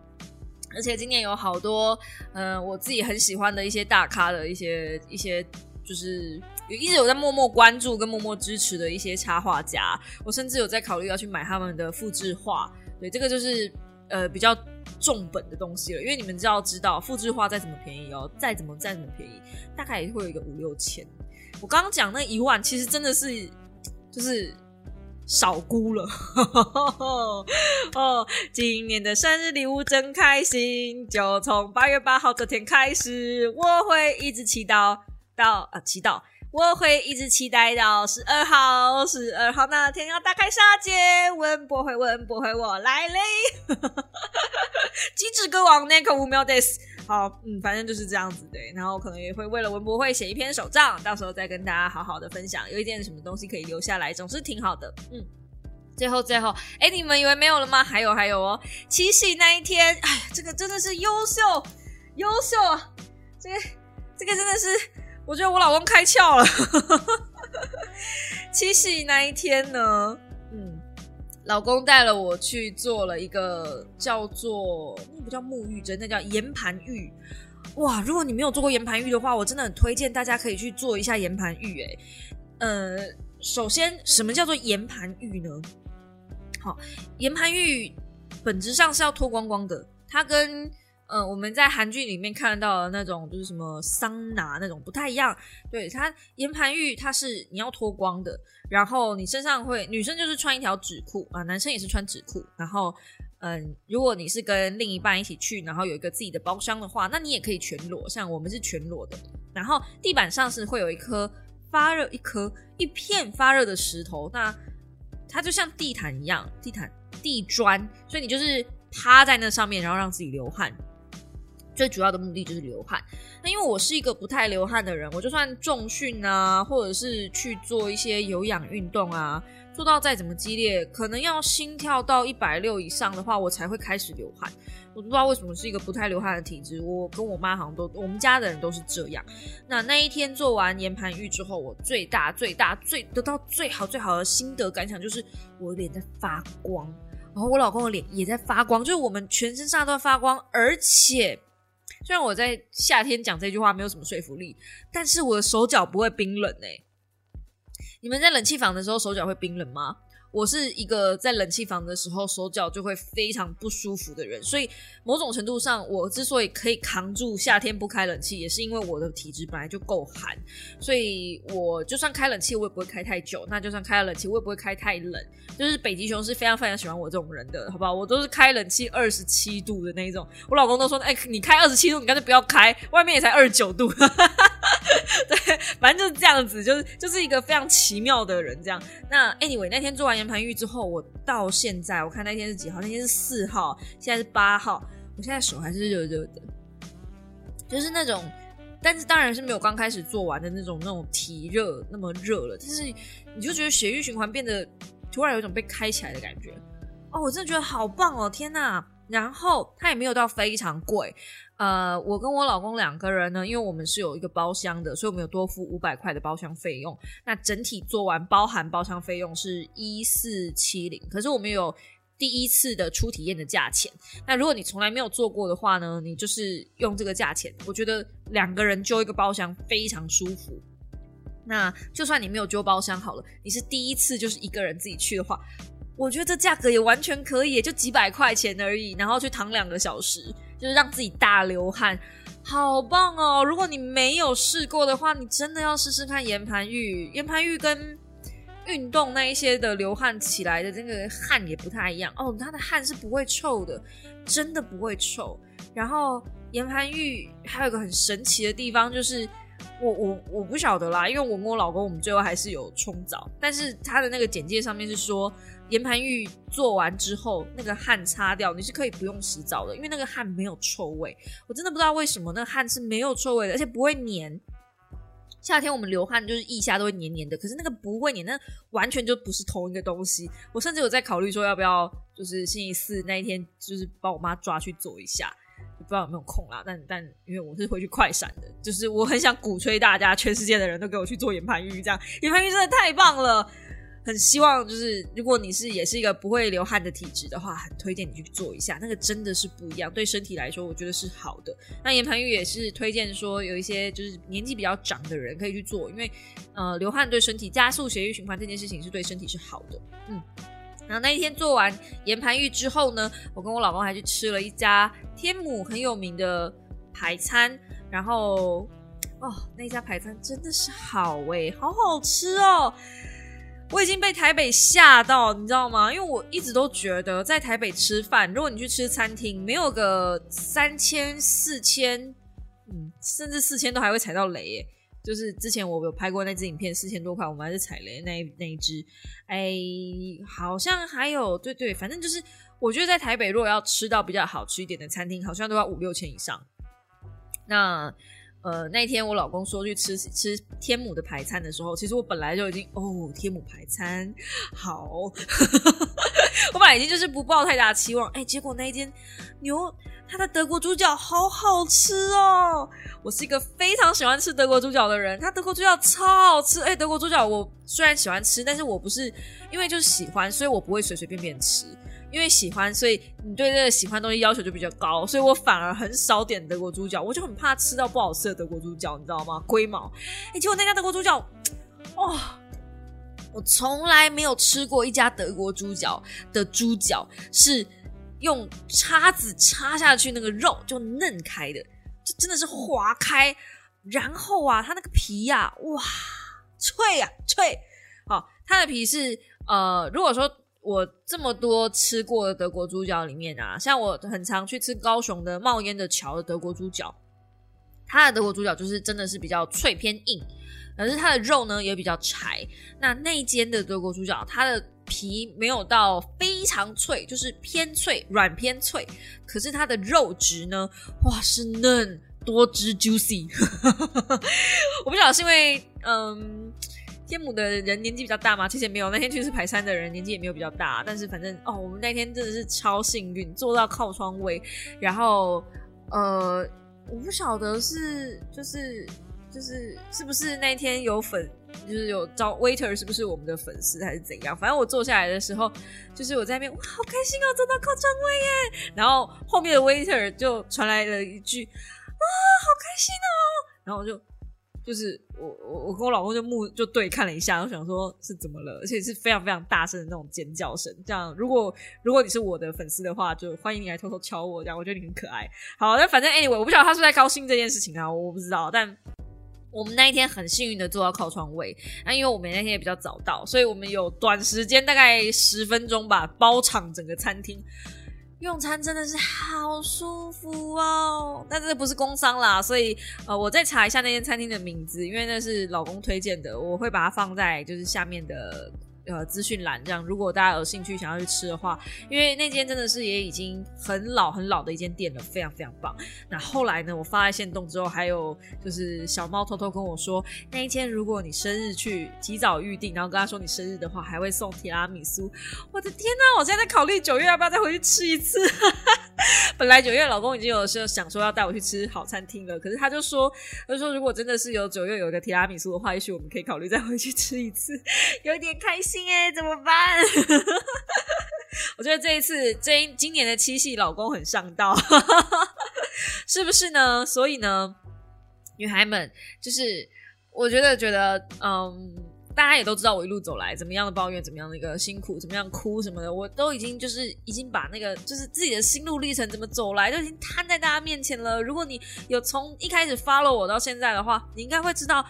而且今年有好多，嗯，我自己很喜欢的一些大咖的一些一些，就是。有一直有在默默关注跟默默支持的一些插画家，我甚至有在考虑要去买他们的复制画。对，这个就是呃比较重本的东西了，因为你们知道，知道复制画再怎么便宜哦，再怎么再怎么便宜，大概也会有一个五六千。我刚刚讲那一万，其实真的是就是少估了。哦，今年的生日礼物真开心，就从八月八号这天开始，我会一直祈祷到啊祈祷。我会一直期待到十二号，十二号那天要打开杀戒，文博会，文博会，我来嘞！机智歌王 Nico 五秒 days，好，嗯，反正就是这样子的。然后可能也会为了文博会写一篇手账，到时候再跟大家好好的分享。有一件什么东西可以留下来，总是挺好的。嗯，最后最后，哎，你们以为没有了吗？还有还有哦，七夕那一天，哎，这个真的是优秀，优秀！这个这个真的是。我觉得我老公开窍了。七夕那一天呢，嗯，老公带了我去做了一个叫做那不叫沐浴针，那叫岩盘浴。哇，如果你没有做过岩盘浴的话，我真的很推荐大家可以去做一下岩盘浴。哎，呃，首先什么叫做岩盘浴呢？好，岩盘浴本质上是要脱光光的，它跟嗯，我们在韩剧里面看到的那种就是什么桑拿那种不太一样。对它岩盘浴，它是你要脱光的，然后你身上会女生就是穿一条纸裤啊，男生也是穿纸裤。然后嗯，如果你是跟另一半一起去，然后有一个自己的包厢的话，那你也可以全裸，像我们是全裸的。然后地板上是会有一颗发热一颗一片发热的石头，那它就像地毯一样，地毯地砖，所以你就是趴在那上面，然后让自己流汗。最主要的目的就是流汗。那因为我是一个不太流汗的人，我就算重训啊，或者是去做一些有氧运动啊，做到再怎么激烈，可能要心跳到一百六以上的话，我才会开始流汗。我不知道为什么是一个不太流汗的体质，我跟我妈好像都，我们家的人都是这样。那那一天做完岩盘浴之后，我最大最大最得到最好最好的心得感想就是我脸在发光，然后我老公的脸也在发光，就是我们全身上下都在发光，而且。虽然我在夏天讲这句话没有什么说服力，但是我的手脚不会冰冷哎。你们在冷气房的时候手脚会冰冷吗？我是一个在冷气房的时候手脚就会非常不舒服的人，所以某种程度上，我之所以可以扛住夏天不开冷气，也是因为我的体质本来就够寒，所以我就算开冷气，我也不会开太久；那就算开了冷气，我也不会开太冷。就是北极熊是非常非常喜欢我这种人的，好不好？我都是开冷气二十七度的那一种，我老公都说：“哎，你开二十七度，你干脆不要开，外面也才二十九度。”对，反正就是这样子，就是就是一个非常奇妙的人。这样，那 anyway 那天做完岩盘浴之后，我到现在我看那天是几号？那天是四号，现在是八号，我现在手还是热热的，就是那种，但是当然是没有刚开始做完的那种那种体热那么热了。但是你就觉得血液循环变得突然有一种被开起来的感觉。哦，我真的觉得好棒哦！天哪，然后它也没有到非常贵。呃，我跟我老公两个人呢，因为我们是有一个包厢的，所以我们有多付五百块的包厢费用。那整体做完包含包厢费用是一四七零，可是我们有第一次的初体验的价钱。那如果你从来没有做过的话呢，你就是用这个价钱，我觉得两个人揪一个包厢非常舒服。那就算你没有揪包厢好了，你是第一次就是一个人自己去的话，我觉得这价格也完全可以，就几百块钱而已，然后去躺两个小时。就是让自己大流汗，好棒哦！如果你没有试过的话，你真的要试试看岩盘浴。岩盘浴跟运动那一些的流汗起来的这个汗也不太一样哦，它的汗是不会臭的，真的不会臭。然后岩盘浴还有一个很神奇的地方，就是我我我不晓得啦，因为我跟我老公我们最后还是有冲澡，但是他的那个简介上面是说。岩盘浴做完之后，那个汗擦掉，你是可以不用洗澡的，因为那个汗没有臭味。我真的不知道为什么那个汗是没有臭味的，而且不会黏。夏天我们流汗就是腋下都会黏黏的，可是那个不会黏，那完全就不是同一个东西。我甚至有在考虑说要不要，就是星期四那一天，就是把我妈抓去做一下，不知道有没有空啦。但但因为我是会去快闪的，就是我很想鼓吹大家，全世界的人都给我去做岩盘浴，这样岩盘浴真的太棒了。很希望就是，如果你是也是一个不会流汗的体质的话，很推荐你去做一下，那个真的是不一样，对身体来说，我觉得是好的。那岩盘浴也是推荐说，有一些就是年纪比较长的人可以去做，因为呃，流汗对身体加速血液循环这件事情是对身体是好的。嗯，然后那一天做完岩盘浴之后呢，我跟我老公还去吃了一家天母很有名的排餐，然后哦，那家排餐真的是好哎，好好吃哦。我已经被台北吓到，你知道吗？因为我一直都觉得在台北吃饭，如果你去吃餐厅，没有个三千、四千，嗯，甚至四千都还会踩到雷。耶。就是之前我有拍过那支影片，四千多块，我们还是踩雷那那一支。哎，好像还有，对对，反正就是我觉得在台北，如果要吃到比较好吃一点的餐厅，好像都要五六千以上。那。呃，那天我老公说去吃吃天母的排餐的时候，其实我本来就已经哦，天母排餐好，我本来已经就是不抱太大期望，哎，结果那一间牛，它的德国猪脚好好吃哦！我是一个非常喜欢吃德国猪脚的人，它德国猪脚超好吃，哎，德国猪脚我虽然喜欢吃，但是我不是因为就是喜欢，所以我不会随随便便吃。因为喜欢，所以你对这个喜欢东西要求就比较高，所以我反而很少点德国猪脚，我就很怕吃到不好吃的德国猪脚，你知道吗？龟毛！哎，结果那家德国猪脚，哇，我从来没有吃过一家德国猪脚的猪脚是用叉子插下去，那个肉就嫩开的，就真的是划开，然后啊，它那个皮呀，哇，脆呀脆，好，它的皮是呃，如果说。我这么多吃过的德国猪脚里面啊，像我很常去吃高雄的冒烟的桥的德国猪脚，它的德国猪脚就是真的是比较脆偏硬，可是它的肉呢也比较柴。那那间的德国猪脚，它的皮没有到非常脆，就是偏脆，软偏脆。可是它的肉质呢，哇，是嫩多汁 juicy。我不晓得是因为嗯。天母的人年纪比较大吗？其实没有，那天去是排山的人年纪也没有比较大，但是反正哦，我们那天真的是超幸运，坐到靠窗位，然后呃，我不晓得是就是就是是不是那天有粉，就是有招 waiter 是不是我们的粉丝还是怎样？反正我坐下来的时候，就是我在那边哇，好开心哦，坐到靠窗位耶！然后后面的 waiter 就传来了一句哇，好开心哦，然后我就。就是我我我跟我老公就目就对看了一下，我想说是怎么了，而且是非常非常大声的那种尖叫声。这样，如果如果你是我的粉丝的话，就欢迎你来偷偷敲我，这样我觉得你很可爱。好，那反正 anyway，我不晓得他是在高兴这件事情啊，我不知道。但我们那一天很幸运的坐到靠窗位，那因为我们那天也比较早到，所以我们有短时间大概十分钟吧，包场整个餐厅。用餐真的是好舒服哦，但这不是工伤啦，所以呃，我再查一下那间餐厅的名字，因为那是老公推荐的，我会把它放在就是下面的。呃，资讯栏这样，如果大家有兴趣想要去吃的话，因为那间真的是也已经很老很老的一间店了，非常非常棒。那后来呢，我发在线动之后，还有就是小猫偷偷跟我说，那一天如果你生日去提早预定，然后跟他说你生日的话，还会送提拉米苏。我的天哪，我现在在考虑九月要不要再回去吃一次。本来九月老公已经有时候想说要带我去吃好餐厅了，可是他就说，他说如果真的是有九月有一个提拉米苏的话，也许我们可以考虑再回去吃一次，有点开心。哎，怎么办？我觉得这一次，这今年的七夕，老公很上道，是不是呢？所以呢，女孩们，就是我觉得，觉得，嗯，大家也都知道我一路走来怎么样的抱怨，怎么样的一个辛苦，怎么样哭什么的，我都已经就是已经把那个就是自己的心路历程怎么走来，都已经摊在大家面前了。如果你有从一开始 follow 我到现在的话，你应该会知道。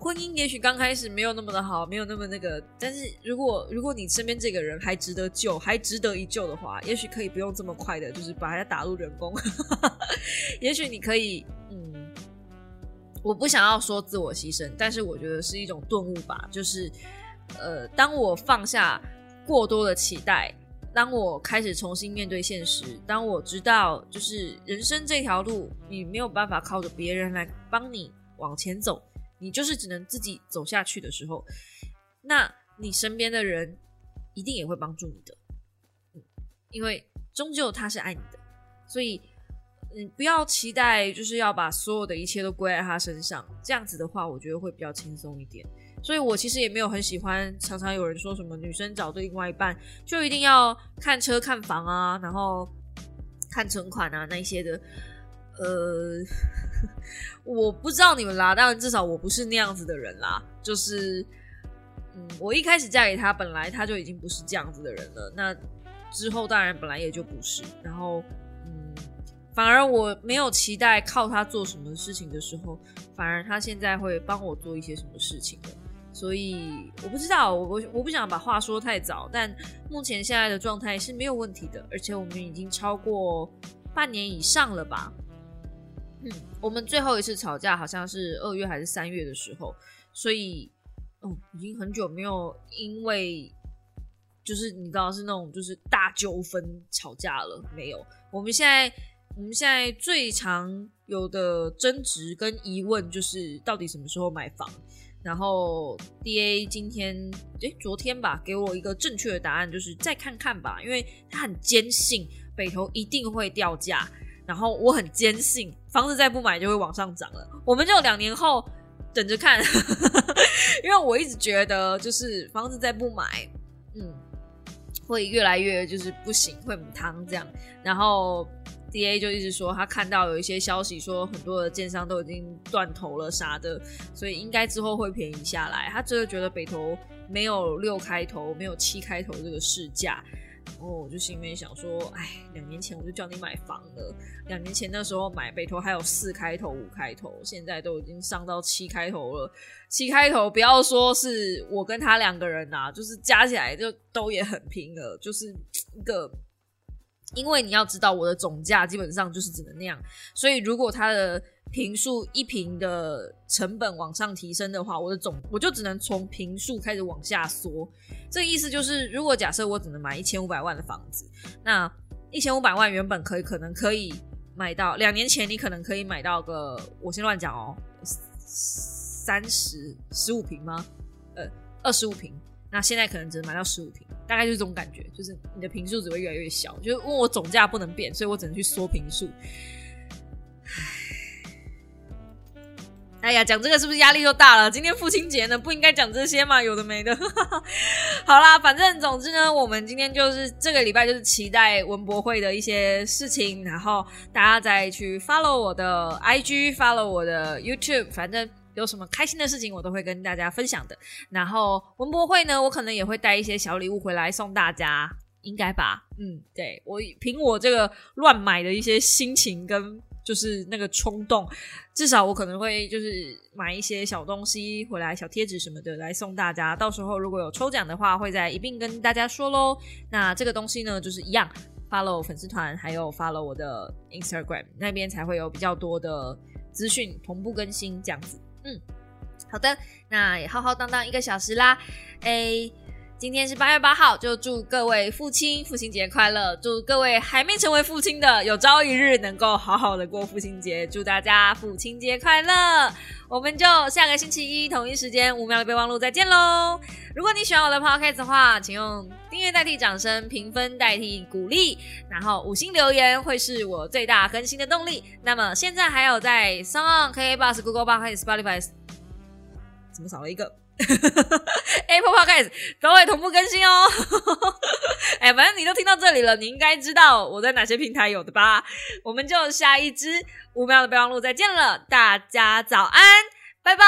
婚姻也许刚开始没有那么的好，没有那么那个，但是如果如果你身边这个人还值得救，还值得一救的话，也许可以不用这么快的，就是把他打入人工。也许你可以，嗯，我不想要说自我牺牲，但是我觉得是一种顿悟吧。就是，呃，当我放下过多的期待，当我开始重新面对现实，当我知道，就是人生这条路，你没有办法靠着别人来帮你往前走。你就是只能自己走下去的时候，那你身边的人一定也会帮助你的，嗯，因为终究他是爱你的，所以嗯，不要期待就是要把所有的一切都归在他身上，这样子的话，我觉得会比较轻松一点。所以我其实也没有很喜欢，常常有人说什么女生找对另外一半就一定要看车看房啊，然后看存款啊那些的。呃，我不知道你们啦，当然至少我不是那样子的人啦。就是，嗯，我一开始嫁给他，本来他就已经不是这样子的人了。那之后当然本来也就不是。然后，嗯，反而我没有期待靠他做什么事情的时候，反而他现在会帮我做一些什么事情了。所以我不知道，我我不想把话说太早，但目前现在的状态是没有问题的，而且我们已经超过半年以上了吧。嗯，我们最后一次吵架好像是二月还是三月的时候，所以，嗯，已经很久没有因为就是你知道是那种就是大纠纷吵架了没有？我们现在我们现在最常有的争执跟疑问就是到底什么时候买房？然后 D A 今天诶昨天吧给我一个正确的答案，就是再看看吧，因为他很坚信北投一定会掉价。然后我很坚信，房子再不买就会往上涨了。我们就两年后等着看，因为我一直觉得，就是房子再不买，嗯，会越来越就是不行，会母汤这样。然后 D A 就一直说，他看到有一些消息说，很多的建商都已经断头了啥的，所以应该之后会便宜下来。他真的觉得北投没有六开头，没有七开头这个市价。然后我就心里面想说，哎，两年前我就叫你买房了。两年前那时候买北投还有四开头、五开头，现在都已经上到七开头了。七开头不要说是我跟他两个人呐，就是加起来就都也很拼了，就是一个因为你要知道我的总价基本上就是只能那样，所以如果它的平数一平的成本往上提升的话，我的总我就只能从平数开始往下缩。这个意思就是，如果假设我只能买一千五百万的房子，那一千五百万原本可以可能可以买到，两年前你可能可以买到个，我先乱讲哦，三十十五平吗？呃，二十五平。那现在可能只能买到十五平，大概就是这种感觉，就是你的平数只会越来越小。就是问我总价不能变，所以我只能去缩平数。哎呀，讲这个是不是压力又大了？今天父亲节呢，不应该讲这些嘛？有的没的。好啦，反正总之呢，我们今天就是这个礼拜就是期待文博会的一些事情，然后大家再去 follow 我的 IG，follow 我的 YouTube，反正有什么开心的事情，我都会跟大家分享的。然后文博会呢，我可能也会带一些小礼物回来送大家，应该吧？嗯，对我凭我这个乱买的一些心情跟。就是那个冲动，至少我可能会就是买一些小东西回来，小贴纸什么的来送大家。到时候如果有抽奖的话，会在一并跟大家说喽。那这个东西呢，就是一样，follow 粉丝团，还有 follow 我的 Instagram 那边才会有比较多的资讯同步更新这样子。嗯，好的，那也浩浩荡荡一个小时啦，诶。今天是八月八号，就祝各位父亲父亲节快乐！祝各位还没成为父亲的，有朝一日能够好好的过父亲节。祝大家父亲节快乐！我们就下个星期一同一时间五秒的备忘录再见喽！如果你喜欢我的 podcast 的话，请用订阅代替掌声，评分代替鼓励，然后五星留言会是我最大更新的动力。那么现在还有在 s o n K Bus、Google Bus、Spotify，怎么少了一个 Apple Podcast 都会同步更新哦。哎，反正你都听到这里了，你应该知道我在哪些平台有的吧？我们就下一支五秒的备忘录再见了，大家早安，拜拜。